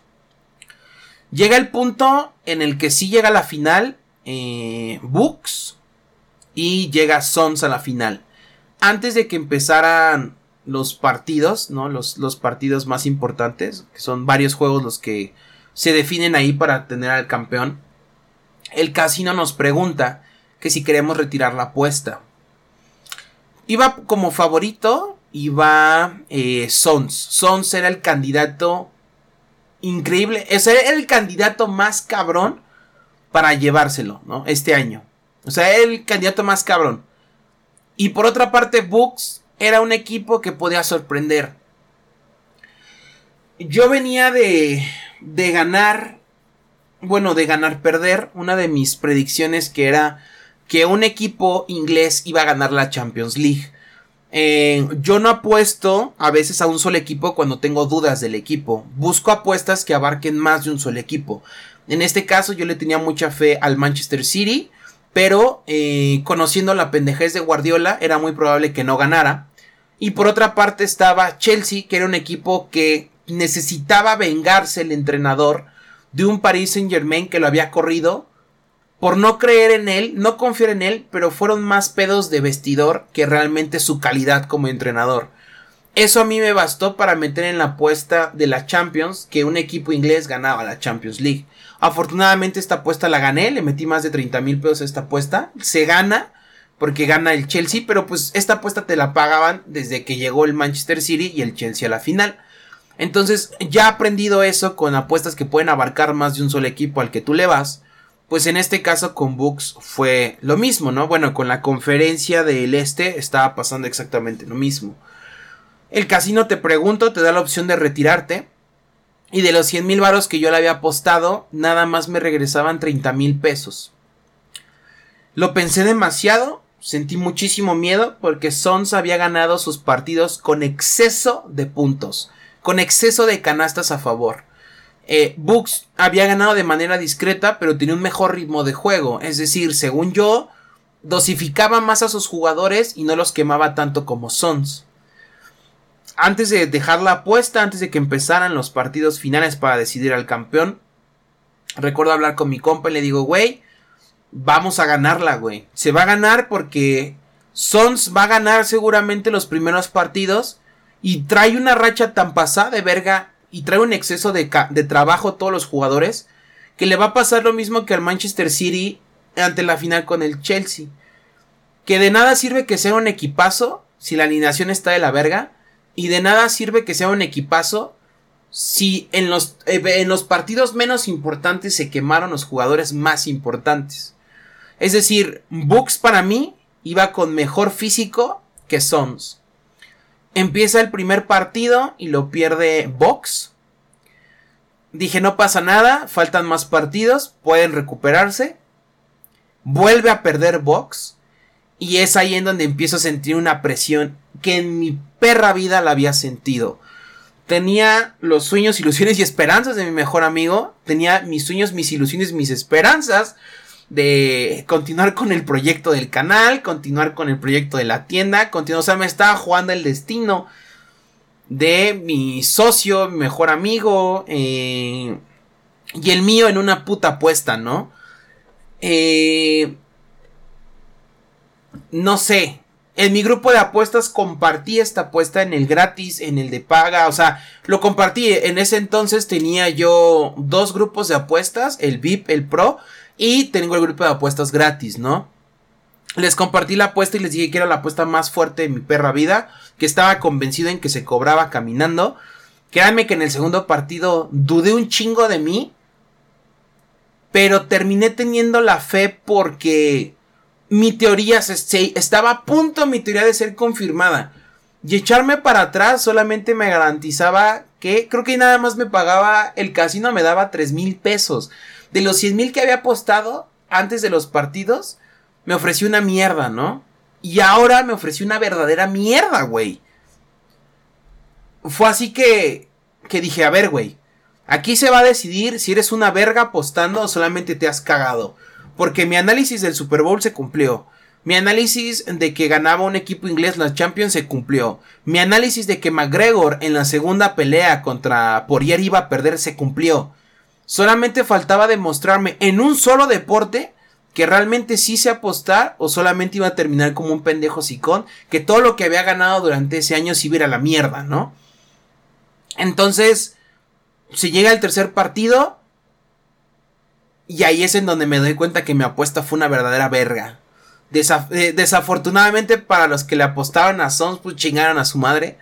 Llega el punto en el que sí llega a la final eh, Books y llega Sons a la final. Antes de que empezaran los partidos, ¿no? Los, los partidos más importantes, que son varios juegos los que se definen ahí para tener al campeón. El casino nos pregunta que si queremos retirar la apuesta. Iba como favorito, iba eh, Sons. Sons era el candidato increíble. Ese era el candidato más cabrón para llevárselo, ¿no? Este año. O sea, el candidato más cabrón. Y por otra parte, Books era un equipo que podía sorprender. Yo venía de, de ganar, bueno, de ganar perder, una de mis predicciones que era que un equipo inglés iba a ganar la Champions League. Eh, yo no apuesto a veces a un solo equipo cuando tengo dudas del equipo. Busco apuestas que abarquen más de un solo equipo. En este caso yo le tenía mucha fe al Manchester City, pero eh, conociendo la pendejez de Guardiola era muy probable que no ganara. Y por otra parte estaba Chelsea, que era un equipo que necesitaba vengarse el entrenador de un Paris Saint Germain que lo había corrido por no creer en él, no confiar en él, pero fueron más pedos de vestidor que realmente su calidad como entrenador. Eso a mí me bastó para meter en la apuesta de la Champions que un equipo inglés ganaba la Champions League. Afortunadamente esta apuesta la gané, le metí más de 30 mil pesos a esta apuesta. Se gana porque gana el Chelsea, pero pues esta apuesta te la pagaban desde que llegó el Manchester City y el Chelsea a la final. Entonces ya aprendido eso con apuestas que pueden abarcar más de un solo equipo al que tú le vas. Pues en este caso con Books fue lo mismo, ¿no? Bueno, con la conferencia del Este estaba pasando exactamente lo mismo. El casino te pregunto, te da la opción de retirarte. Y de los 100 mil varos que yo le había apostado, nada más me regresaban 30 mil pesos. Lo pensé demasiado, sentí muchísimo miedo porque Sons había ganado sus partidos con exceso de puntos, con exceso de canastas a favor. Eh, Books había ganado de manera discreta, pero tenía un mejor ritmo de juego. Es decir, según yo, dosificaba más a sus jugadores y no los quemaba tanto como Sons antes de dejar la apuesta, antes de que empezaran los partidos finales para decidir al campeón, recuerdo hablar con mi compa y le digo, güey, vamos a ganarla, güey. Se va a ganar porque Sons va a ganar seguramente los primeros partidos y trae una racha tan pasada de verga y trae un exceso de, de trabajo a todos los jugadores que le va a pasar lo mismo que al Manchester City ante la final con el Chelsea. Que de nada sirve que sea un equipazo si la alineación está de la verga y de nada sirve que sea un equipazo si en los, eh, en los partidos menos importantes se quemaron los jugadores más importantes. Es decir, Books para mí iba con mejor físico que Sons. Empieza el primer partido y lo pierde Box. Dije, no pasa nada, faltan más partidos, pueden recuperarse. Vuelve a perder Box. Y es ahí en donde empiezo a sentir una presión que en mi perra vida la había sentido. Tenía los sueños, ilusiones y esperanzas de mi mejor amigo. Tenía mis sueños, mis ilusiones, mis esperanzas de continuar con el proyecto del canal, continuar con el proyecto de la tienda, continuar, o sea, me estaba jugando el destino de mi socio, mi mejor amigo, eh, y el mío en una puta apuesta, ¿no? Eh, no sé, en mi grupo de apuestas compartí esta apuesta en el gratis, en el de paga, o sea, lo compartí. En ese entonces tenía yo dos grupos de apuestas, el VIP, el Pro, y tengo el grupo de apuestas gratis, ¿no? Les compartí la apuesta y les dije que era la apuesta más fuerte de mi perra vida, que estaba convencido en que se cobraba caminando. Créanme que en el segundo partido dudé un chingo de mí, pero terminé teniendo la fe porque mi teoría se, estaba a punto mi teoría de ser confirmada. Y echarme para atrás solamente me garantizaba que creo que nada más me pagaba el casino me daba 3 mil pesos. De los 100 mil que había apostado antes de los partidos, me ofreció una mierda, ¿no? Y ahora me ofreció una verdadera mierda, güey. Fue así que, que dije, a ver, güey, Aquí se va a decidir si eres una verga apostando o solamente te has cagado. Porque mi análisis del Super Bowl se cumplió. Mi análisis de que ganaba un equipo inglés la Champions se cumplió. Mi análisis de que McGregor en la segunda pelea contra Poirier iba a perder se cumplió. Solamente faltaba demostrarme en un solo deporte que realmente sí se apostar o solamente iba a terminar como un pendejo sicón, que todo lo que había ganado durante ese año se iba a, a la mierda, ¿no? Entonces, se llega el tercer partido y ahí es en donde me doy cuenta que mi apuesta fue una verdadera verga. Eh, desafortunadamente para los que le apostaban a Sons, pues chingaron a su madre.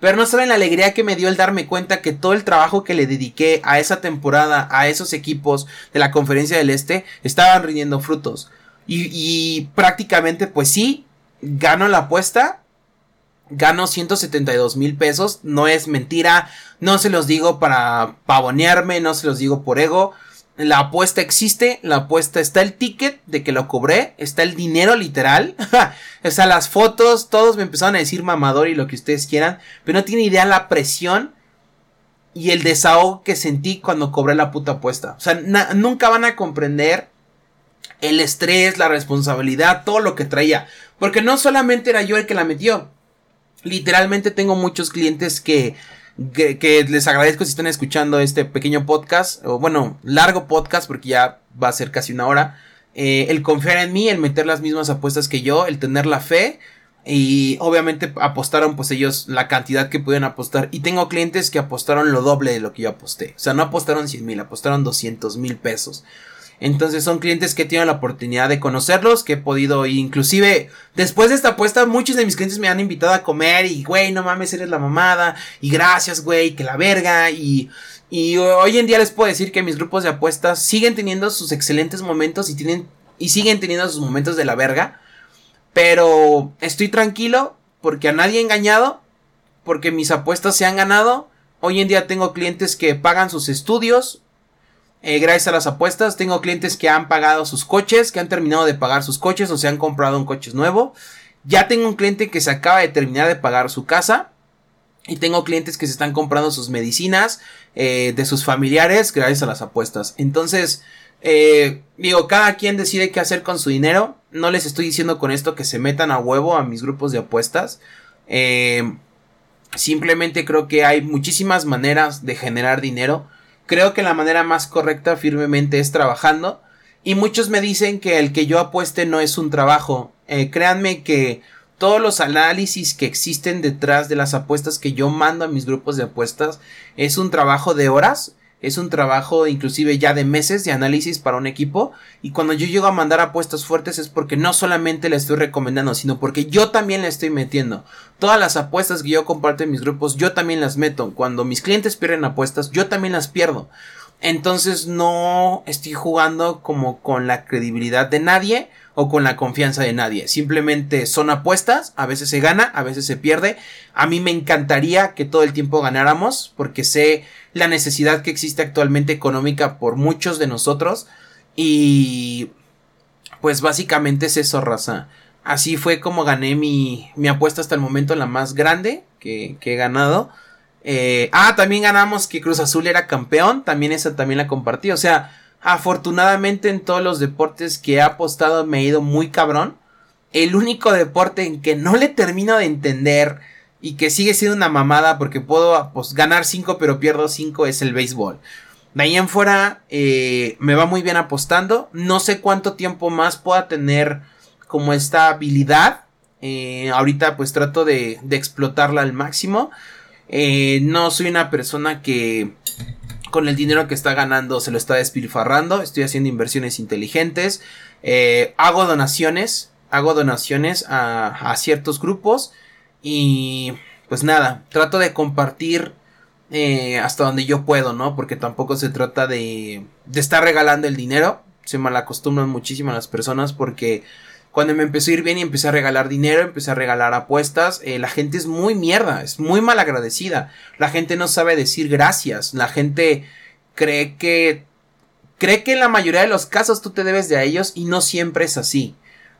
Pero no saben la alegría que me dio el darme cuenta que todo el trabajo que le dediqué a esa temporada, a esos equipos de la conferencia del Este, estaban rindiendo frutos. Y, y prácticamente, pues sí, gano la apuesta. Gano 172 mil pesos. No es mentira. No se los digo para pavonearme. No se los digo por ego. La apuesta existe, la apuesta está el ticket de que lo cobré, está el dinero literal, sea, las fotos, todos me empezaron a decir mamador y lo que ustedes quieran, pero no tiene idea la presión y el desahogo que sentí cuando cobré la puta apuesta. O sea, nunca van a comprender el estrés, la responsabilidad, todo lo que traía, porque no solamente era yo el que la metió, literalmente tengo muchos clientes que que, les agradezco si están escuchando este pequeño podcast, o bueno, largo podcast, porque ya va a ser casi una hora. Eh, el confiar en mí, el meter las mismas apuestas que yo, el tener la fe. Y obviamente apostaron pues ellos la cantidad que pudieron apostar. Y tengo clientes que apostaron lo doble de lo que yo aposté. O sea, no apostaron 100 mil, apostaron 200 mil pesos. Entonces son clientes que tienen la oportunidad de conocerlos, que he podido, inclusive después de esta apuesta, muchos de mis clientes me han invitado a comer y, güey, no mames, eres la mamada, y gracias, güey, que la verga, y, y hoy en día les puedo decir que mis grupos de apuestas siguen teniendo sus excelentes momentos y tienen, y siguen teniendo sus momentos de la verga, pero estoy tranquilo porque a nadie he engañado, porque mis apuestas se han ganado, hoy en día tengo clientes que pagan sus estudios, eh, gracias a las apuestas. Tengo clientes que han pagado sus coches, que han terminado de pagar sus coches o se han comprado un coche nuevo. Ya tengo un cliente que se acaba de terminar de pagar su casa. Y tengo clientes que se están comprando sus medicinas eh, de sus familiares gracias a las apuestas. Entonces, eh, digo, cada quien decide qué hacer con su dinero. No les estoy diciendo con esto que se metan a huevo a mis grupos de apuestas. simplemente creo que hay muchísimas maneras de generar dinero. Creo que la manera más correcta firmemente es trabajando. Y muchos me dicen que el que yo apueste no es un trabajo. Eh, créanme que todos los análisis que existen detrás de las apuestas que yo mando a mis grupos de apuestas es un trabajo de horas es un trabajo inclusive ya de meses de análisis para un equipo. Y cuando yo llego a mandar apuestas fuertes es porque no solamente le estoy recomendando sino porque yo también le estoy metiendo. Todas las apuestas que yo comparto en mis grupos yo también las meto. Cuando mis clientes pierden apuestas yo también las pierdo. Entonces no estoy jugando como con la credibilidad de nadie o con la confianza de nadie. Simplemente son apuestas, a veces se gana, a veces se pierde. A mí me encantaría que todo el tiempo ganáramos porque sé la necesidad que existe actualmente económica por muchos de nosotros y pues básicamente es eso, raza. Así fue como gané mi, mi apuesta hasta el momento, la más grande que, que he ganado. Eh, ah, también ganamos que Cruz Azul era campeón, también esa también la compartí. O sea, Afortunadamente en todos los deportes que he apostado me he ido muy cabrón. El único deporte en que no le termino de entender y que sigue siendo una mamada porque puedo pues, ganar 5 pero pierdo 5 es el béisbol. De ahí en fuera eh, me va muy bien apostando. No sé cuánto tiempo más pueda tener como esta habilidad. Eh, ahorita pues trato de, explotarla al máximo. Eh, no soy una persona que con el dinero que está ganando se lo está despilfarrando. Estoy haciendo inversiones inteligentes. Eh, hago donaciones. Hago donaciones a, ciertos grupos. Y pues nada, trato de compartir eh, hasta donde yo puedo, ¿no? Porque tampoco se trata de, de estar regalando el dinero. Se malacostumbran muchísimo las personas porque cuando me empezó a ir bien y empecé a regalar dinero, empecé a regalar apuestas, eh, la gente es muy mierda, es muy mal agradecida. La gente no sabe decir gracias. La gente cree que cree que en la mayoría de los casos tú te debes de a ellos y no siempre es así.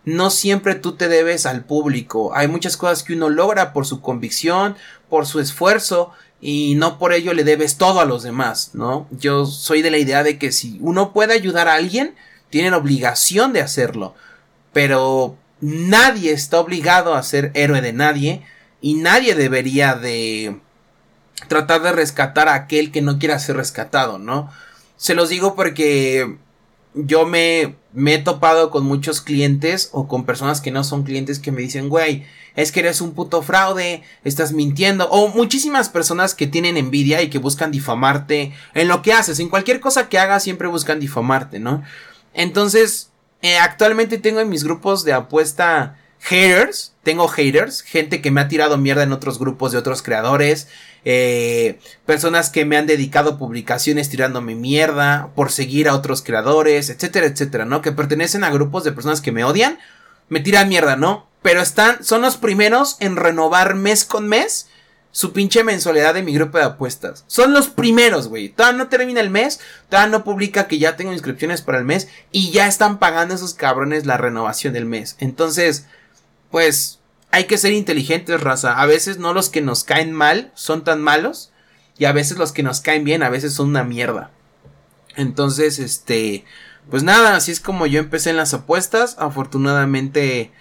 No siempre tú te debes al público. Hay muchas cosas que uno logra por su convicción, por su esfuerzo y no por ello le debes todo a los demás, ¿no? Yo soy de la idea de que si uno puede ayudar a alguien, tiene la obligación de hacerlo, pero nadie está obligado a ser héroe de nadie y nadie debería de tratar de rescatar a aquel que no quiera ser rescatado, ¿no? Se los digo porque yo me, me he topado con muchos clientes o con personas que no son clientes que me dicen, güey, es que eres un puto fraude, estás mintiendo, o muchísimas personas que tienen envidia y que buscan difamarte en lo que haces, en cualquier cosa que hagas siempre buscan difamarte, ¿no? Entonces, eh, actualmente tengo en mis grupos de apuesta haters, tengo haters, gente que me ha tirado mierda en otros grupos de otros creadores, eh, personas que me han dedicado publicaciones tirándome mierda por seguir a otros creadores, etcétera, etcétera, ¿no? Que pertenecen a grupos de personas que me odian, me tiran mierda, ¿no? Pero están, son los primeros en renovar mes con mes su pinche mensualidad de mi grupo de apuestas. Son los primeros, güey. Todavía no termina el mes, todavía no publica que ya tengo inscripciones para el mes y ya están pagando esos cabrones la renovación del mes. Entonces, pues hay que ser inteligentes, raza. A veces no los que nos caen mal son tan malos. Y a veces los que nos caen bien, a veces son una mierda. Entonces, este. Pues nada, así es como yo empecé en las apuestas. Afortunadamente,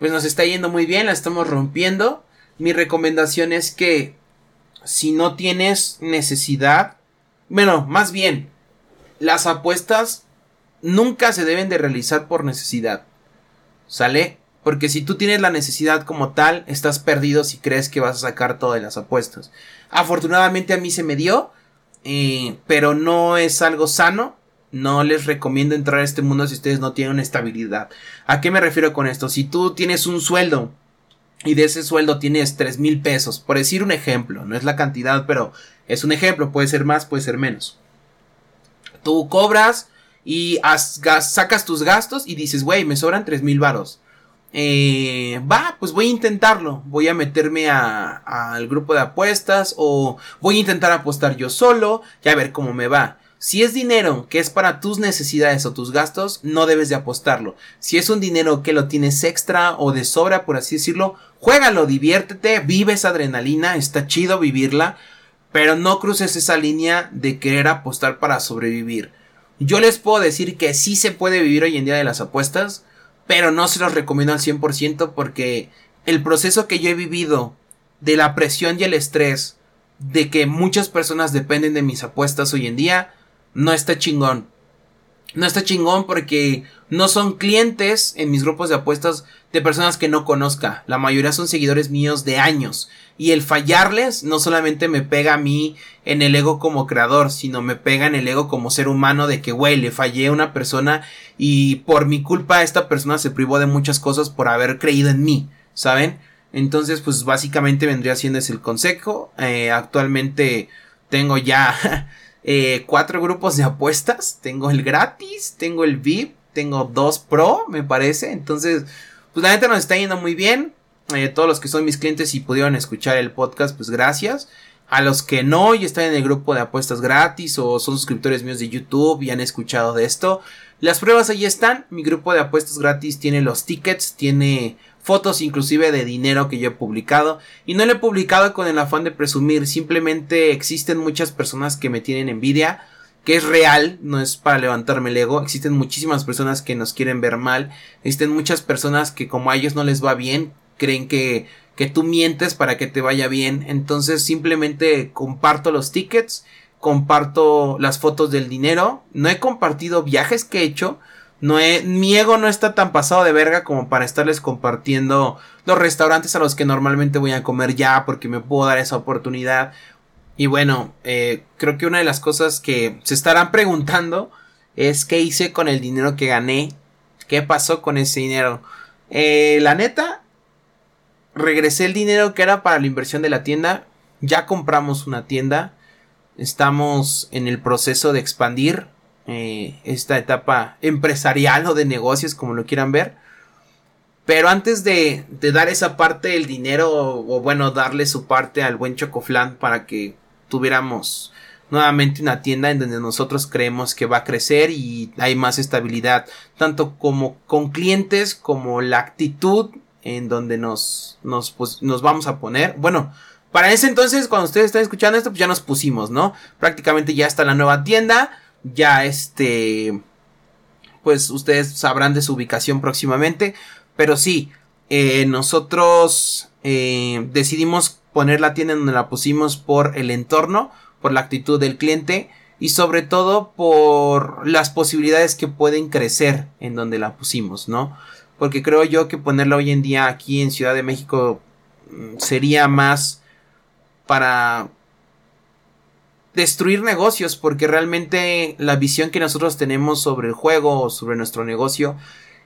pues nos está yendo muy bien, la estamos rompiendo. Mi recomendación es que si no tienes necesidad, bueno, más bien, las apuestas nunca se deben de realizar por necesidad. ¿Sale? Porque si tú tienes la necesidad como tal, estás perdido si crees que vas a sacar todas las apuestas. Afortunadamente a mí se me dio, eh, pero no es algo sano. No les recomiendo entrar a este mundo si ustedes no tienen estabilidad. ¿A qué me refiero con esto? Si tú tienes un sueldo y de ese sueldo tienes tres mil pesos, por decir un ejemplo, no es la cantidad, pero es un ejemplo, puede ser más, puede ser menos. Tú cobras y sacas tus gastos y dices, güey, me sobran tres mil varos eh, va, pues voy a intentarlo. Voy a meterme al grupo de apuestas o voy a intentar apostar yo solo y a ver cómo me va. Si es dinero que es para tus necesidades o tus gastos, no debes de apostarlo. Si es un dinero que lo tienes extra o de sobra, por así decirlo, juégalo, diviértete, vive esa adrenalina, está chido vivirla, pero no cruces esa línea de querer apostar para sobrevivir. Yo les puedo decir que sí se puede vivir hoy en día de las apuestas, pero no se los recomiendo al 100% porque el proceso que yo he vivido de la presión y el estrés de que muchas personas dependen de mis apuestas hoy en día no está chingón. No está chingón porque no son clientes en mis grupos de apuestas de personas que no conozca. La mayoría son seguidores míos de años. Y el fallarles no solamente me pega a mí en el ego como creador, sino me pega en el ego como ser humano de que, güey, le fallé a una persona y por mi culpa esta persona se privó de muchas cosas por haber creído en mí, ¿saben? Entonces, pues básicamente vendría siendo ese el consejo. Eh, actualmente tengo ya eh, cuatro grupos de apuestas. Tengo el gratis, tengo el VIP, tengo dos pro, me parece. Entonces, pues la neta nos está yendo muy bien. Eh, todos los que son mis clientes y pudieron escuchar el podcast, pues gracias. A los que no y están en el grupo de apuestas gratis o son suscriptores míos de YouTube y han escuchado de esto, las pruebas ahí están. Mi grupo de apuestas gratis tiene los tickets, tiene fotos inclusive de dinero que yo he publicado y no lo he publicado con el afán de presumir, simplemente existen muchas personas que me tienen envidia que es real, no es para levantarme el ego. Existen muchísimas personas que nos quieren ver mal. Existen muchas personas que como a ellos no les va bien, creen que, que tú mientes para que te vaya bien. Entonces simplemente comparto los tickets, comparto las fotos del dinero. No he compartido viajes que he hecho. No mi ego no está tan pasado de verga como para estarles compartiendo los restaurantes a los que normalmente voy a comer ya porque me puedo dar esa oportunidad y bueno, eh, creo que una de las cosas que se estarán preguntando es qué hice con el dinero que gané, qué pasó con ese dinero. Eh, la neta, regresé el dinero que era para la inversión de la tienda, ya compramos una tienda, estamos en el proceso de expandir eh, esta etapa empresarial o de negocios, como lo quieran ver. Pero antes de, dar esa parte del dinero, o, o, bueno, darle su parte al buen Chocoflan para que tuviéramos nuevamente una tienda en donde nosotros creemos que va a crecer y hay más estabilidad, tanto como con clientes como la actitud en donde nos, nos, pues, nos vamos a poner. Bueno, Para ese entonces, cuando ustedes están escuchando esto, pues ya nos pusimos, ¿no? Prácticamente ya está la nueva tienda. Ya este. Pues ustedes sabrán de su ubicación próximamente. Pero sí, eh, nosotros eh, decidimos poner la tienda donde la pusimos por el entorno, por la actitud del cliente y sobre todo por las posibilidades que pueden crecer en donde la pusimos, ¿no? Porque creo yo que ponerla hoy en día aquí en Ciudad de México mm, sería más para destruir negocios porque realmente la visión que nosotros tenemos sobre el juego o sobre nuestro negocio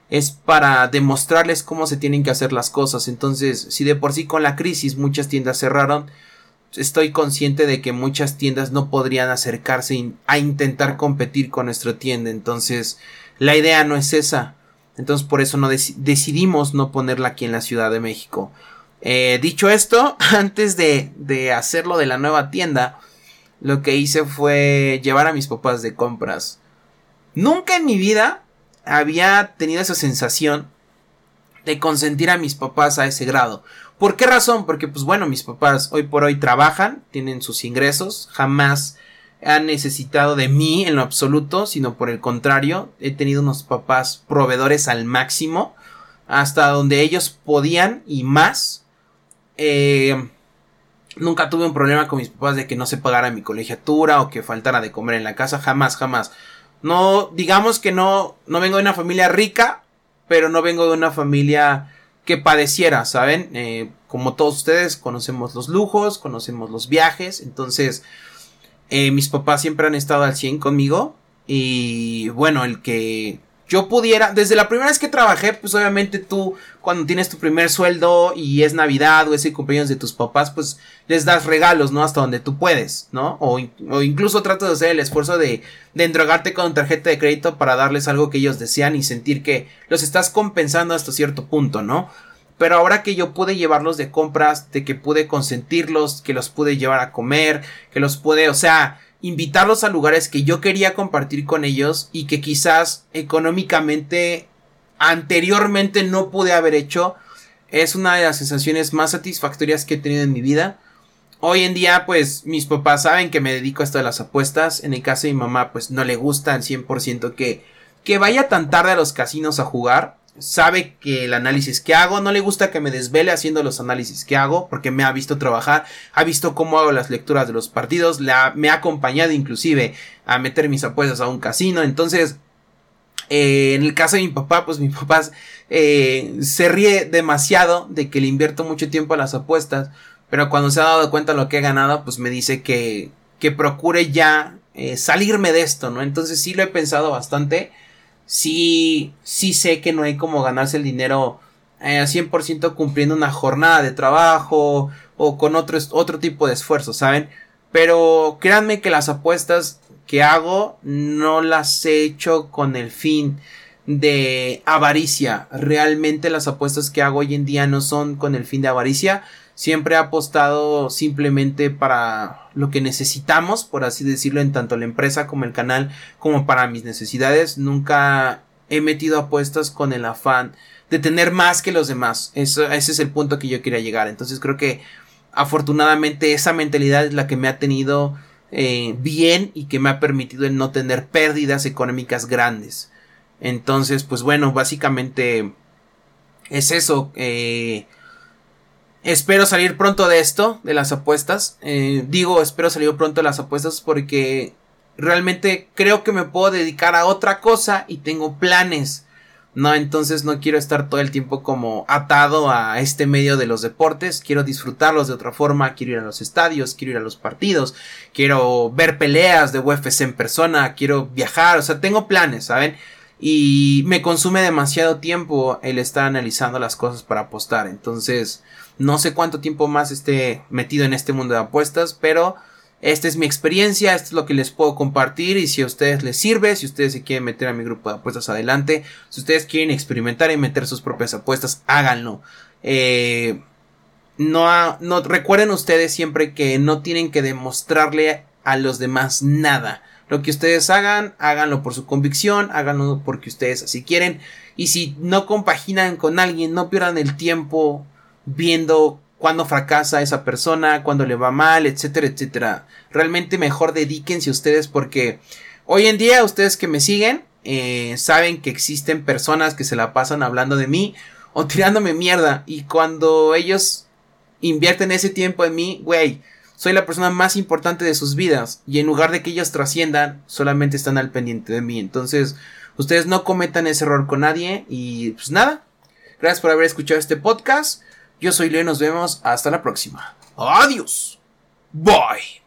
es para demostrarles cómo se tienen que hacer las cosas. Entonces, si de por sí con la crisis muchas tiendas cerraron, estoy consciente de que muchas tiendas no podrían acercarse a intentar competir con nuestra tienda. Entonces, la idea no es esa. Entonces, por eso no decidimos no ponerla aquí en la Ciudad de México. Eh, dicho esto, antes de, de hacerlo de la nueva tienda, lo que hice fue llevar a mis papás de compras. Nunca en mi vida había tenido esa sensación de consentir a mis papás a ese grado. ¿Por qué razón? Porque pues bueno, mis papás hoy por hoy trabajan, tienen sus ingresos, jamás han necesitado de mí en lo absoluto, sino por el contrario, he tenido unos papás proveedores al máximo, hasta donde ellos podían y más. Eh, nunca tuve un problema con mis papás de que no se pagara mi colegiatura o que faltara de comer en la casa, jamás, jamás. No, digamos que no, no vengo de una familia rica, pero no vengo de una familia que padeciera, ¿saben? Eh, como todos ustedes, conocemos los lujos, conocemos los viajes, entonces eh, mis papás siempre han estado al 100 conmigo y bueno, el que yo pudiera, desde la primera vez que trabajé, pues obviamente tú cuando tienes tu primer sueldo y es Navidad o es el cumpleaños de tus papás, pues les das regalos, ¿no? Hasta donde tú puedes, ¿no? O, incluso trato de hacer el esfuerzo de, de entregarte con tarjeta de crédito para darles algo que ellos desean y sentir que los estás compensando hasta cierto punto, ¿no? Pero ahora que yo pude llevarlos de compras, de que pude consentirlos, que los pude llevar a comer, que los pude, o sea, invitarlos a lugares que yo quería compartir con ellos y que quizás económicamente anteriormente no pude haber hecho, es una de las sensaciones más satisfactorias que he tenido en mi vida. Hoy en día, pues mis papás saben que me dedico a esto de las apuestas. En el caso de mi mamá, pues no le gusta al 100% que, que vaya tan tarde a los casinos a jugar sabe que el análisis que hago, no le gusta que me desvele haciendo los análisis que hago, porque me ha visto trabajar, ha visto cómo hago las lecturas de los partidos, me ha acompañado inclusive a meter mis apuestas a un casino, entonces, eh, en el caso de mi papá, pues mi papá eh, se ríe demasiado de que le invierto mucho tiempo a las apuestas, pero cuando se ha dado cuenta de lo que he ganado, pues me dice que, que procure ya eh, salirme de esto, ¿no? Entonces sí lo he pensado bastante sí, sí sé que no hay como ganarse el dinero eh, a 100% cumpliendo una jornada de trabajo o con otro, otro tipo de esfuerzo, ¿saben? Pero créanme que las apuestas que hago no las he hecho con el fin de avaricia. Realmente las apuestas que hago hoy en día no son con el fin de avaricia, siempre he apostado simplemente para lo que necesitamos, por así decirlo, en tanto la empresa como el canal, como para mis necesidades. Nunca he metido apuestas con el afán de tener más que los demás. Eso, ese es el punto que yo quería llegar. Entonces creo que afortunadamente esa mentalidad es la que me ha tenido eh, bien y que me ha permitido el no tener pérdidas económicas grandes. Entonces, pues bueno, básicamente es eso. Eh, Espero salir pronto de esto, de las apuestas. Eh, digo, espero salir pronto de las apuestas porque realmente creo que me puedo dedicar a otra cosa y tengo planes. No, entonces no quiero estar todo el tiempo como atado a este medio de los deportes. Quiero disfrutarlos de otra forma. Quiero ir a los estadios, quiero ir a los partidos, quiero ver peleas de UFC en persona, quiero viajar. O sea, tengo planes, ¿saben? Y me consume demasiado tiempo el estar analizando las cosas para apostar. Entonces, no sé cuánto tiempo más esté metido en este mundo de apuestas, pero esta es mi experiencia, esto es lo que les puedo compartir y si a ustedes les sirve, si ustedes se quieren meter a mi grupo de apuestas adelante, si ustedes quieren experimentar y meter sus propias apuestas, háganlo. Eh, no, no recuerden ustedes siempre que no tienen que demostrarle a los demás nada. Lo que ustedes hagan, háganlo por su convicción, háganlo porque ustedes así quieren. Y si no compaginan con alguien, no pierdan el tiempo viendo cuando fracasa esa persona, cuando le va mal, etcétera, etcétera. Realmente mejor dedíquense ustedes porque hoy en día ustedes que me siguen eh, saben que existen personas que se la pasan hablando de mí o tirándome mierda y cuando ellos invierten ese tiempo en mí, güey, soy la persona más importante de sus vidas y en lugar de que ellos trasciendan, solamente están al pendiente de mí. Entonces, ustedes no cometan ese error con nadie y pues nada. Gracias por haber escuchado este podcast. Yo soy Leo nos vemos hasta la próxima. Adiós. Bye.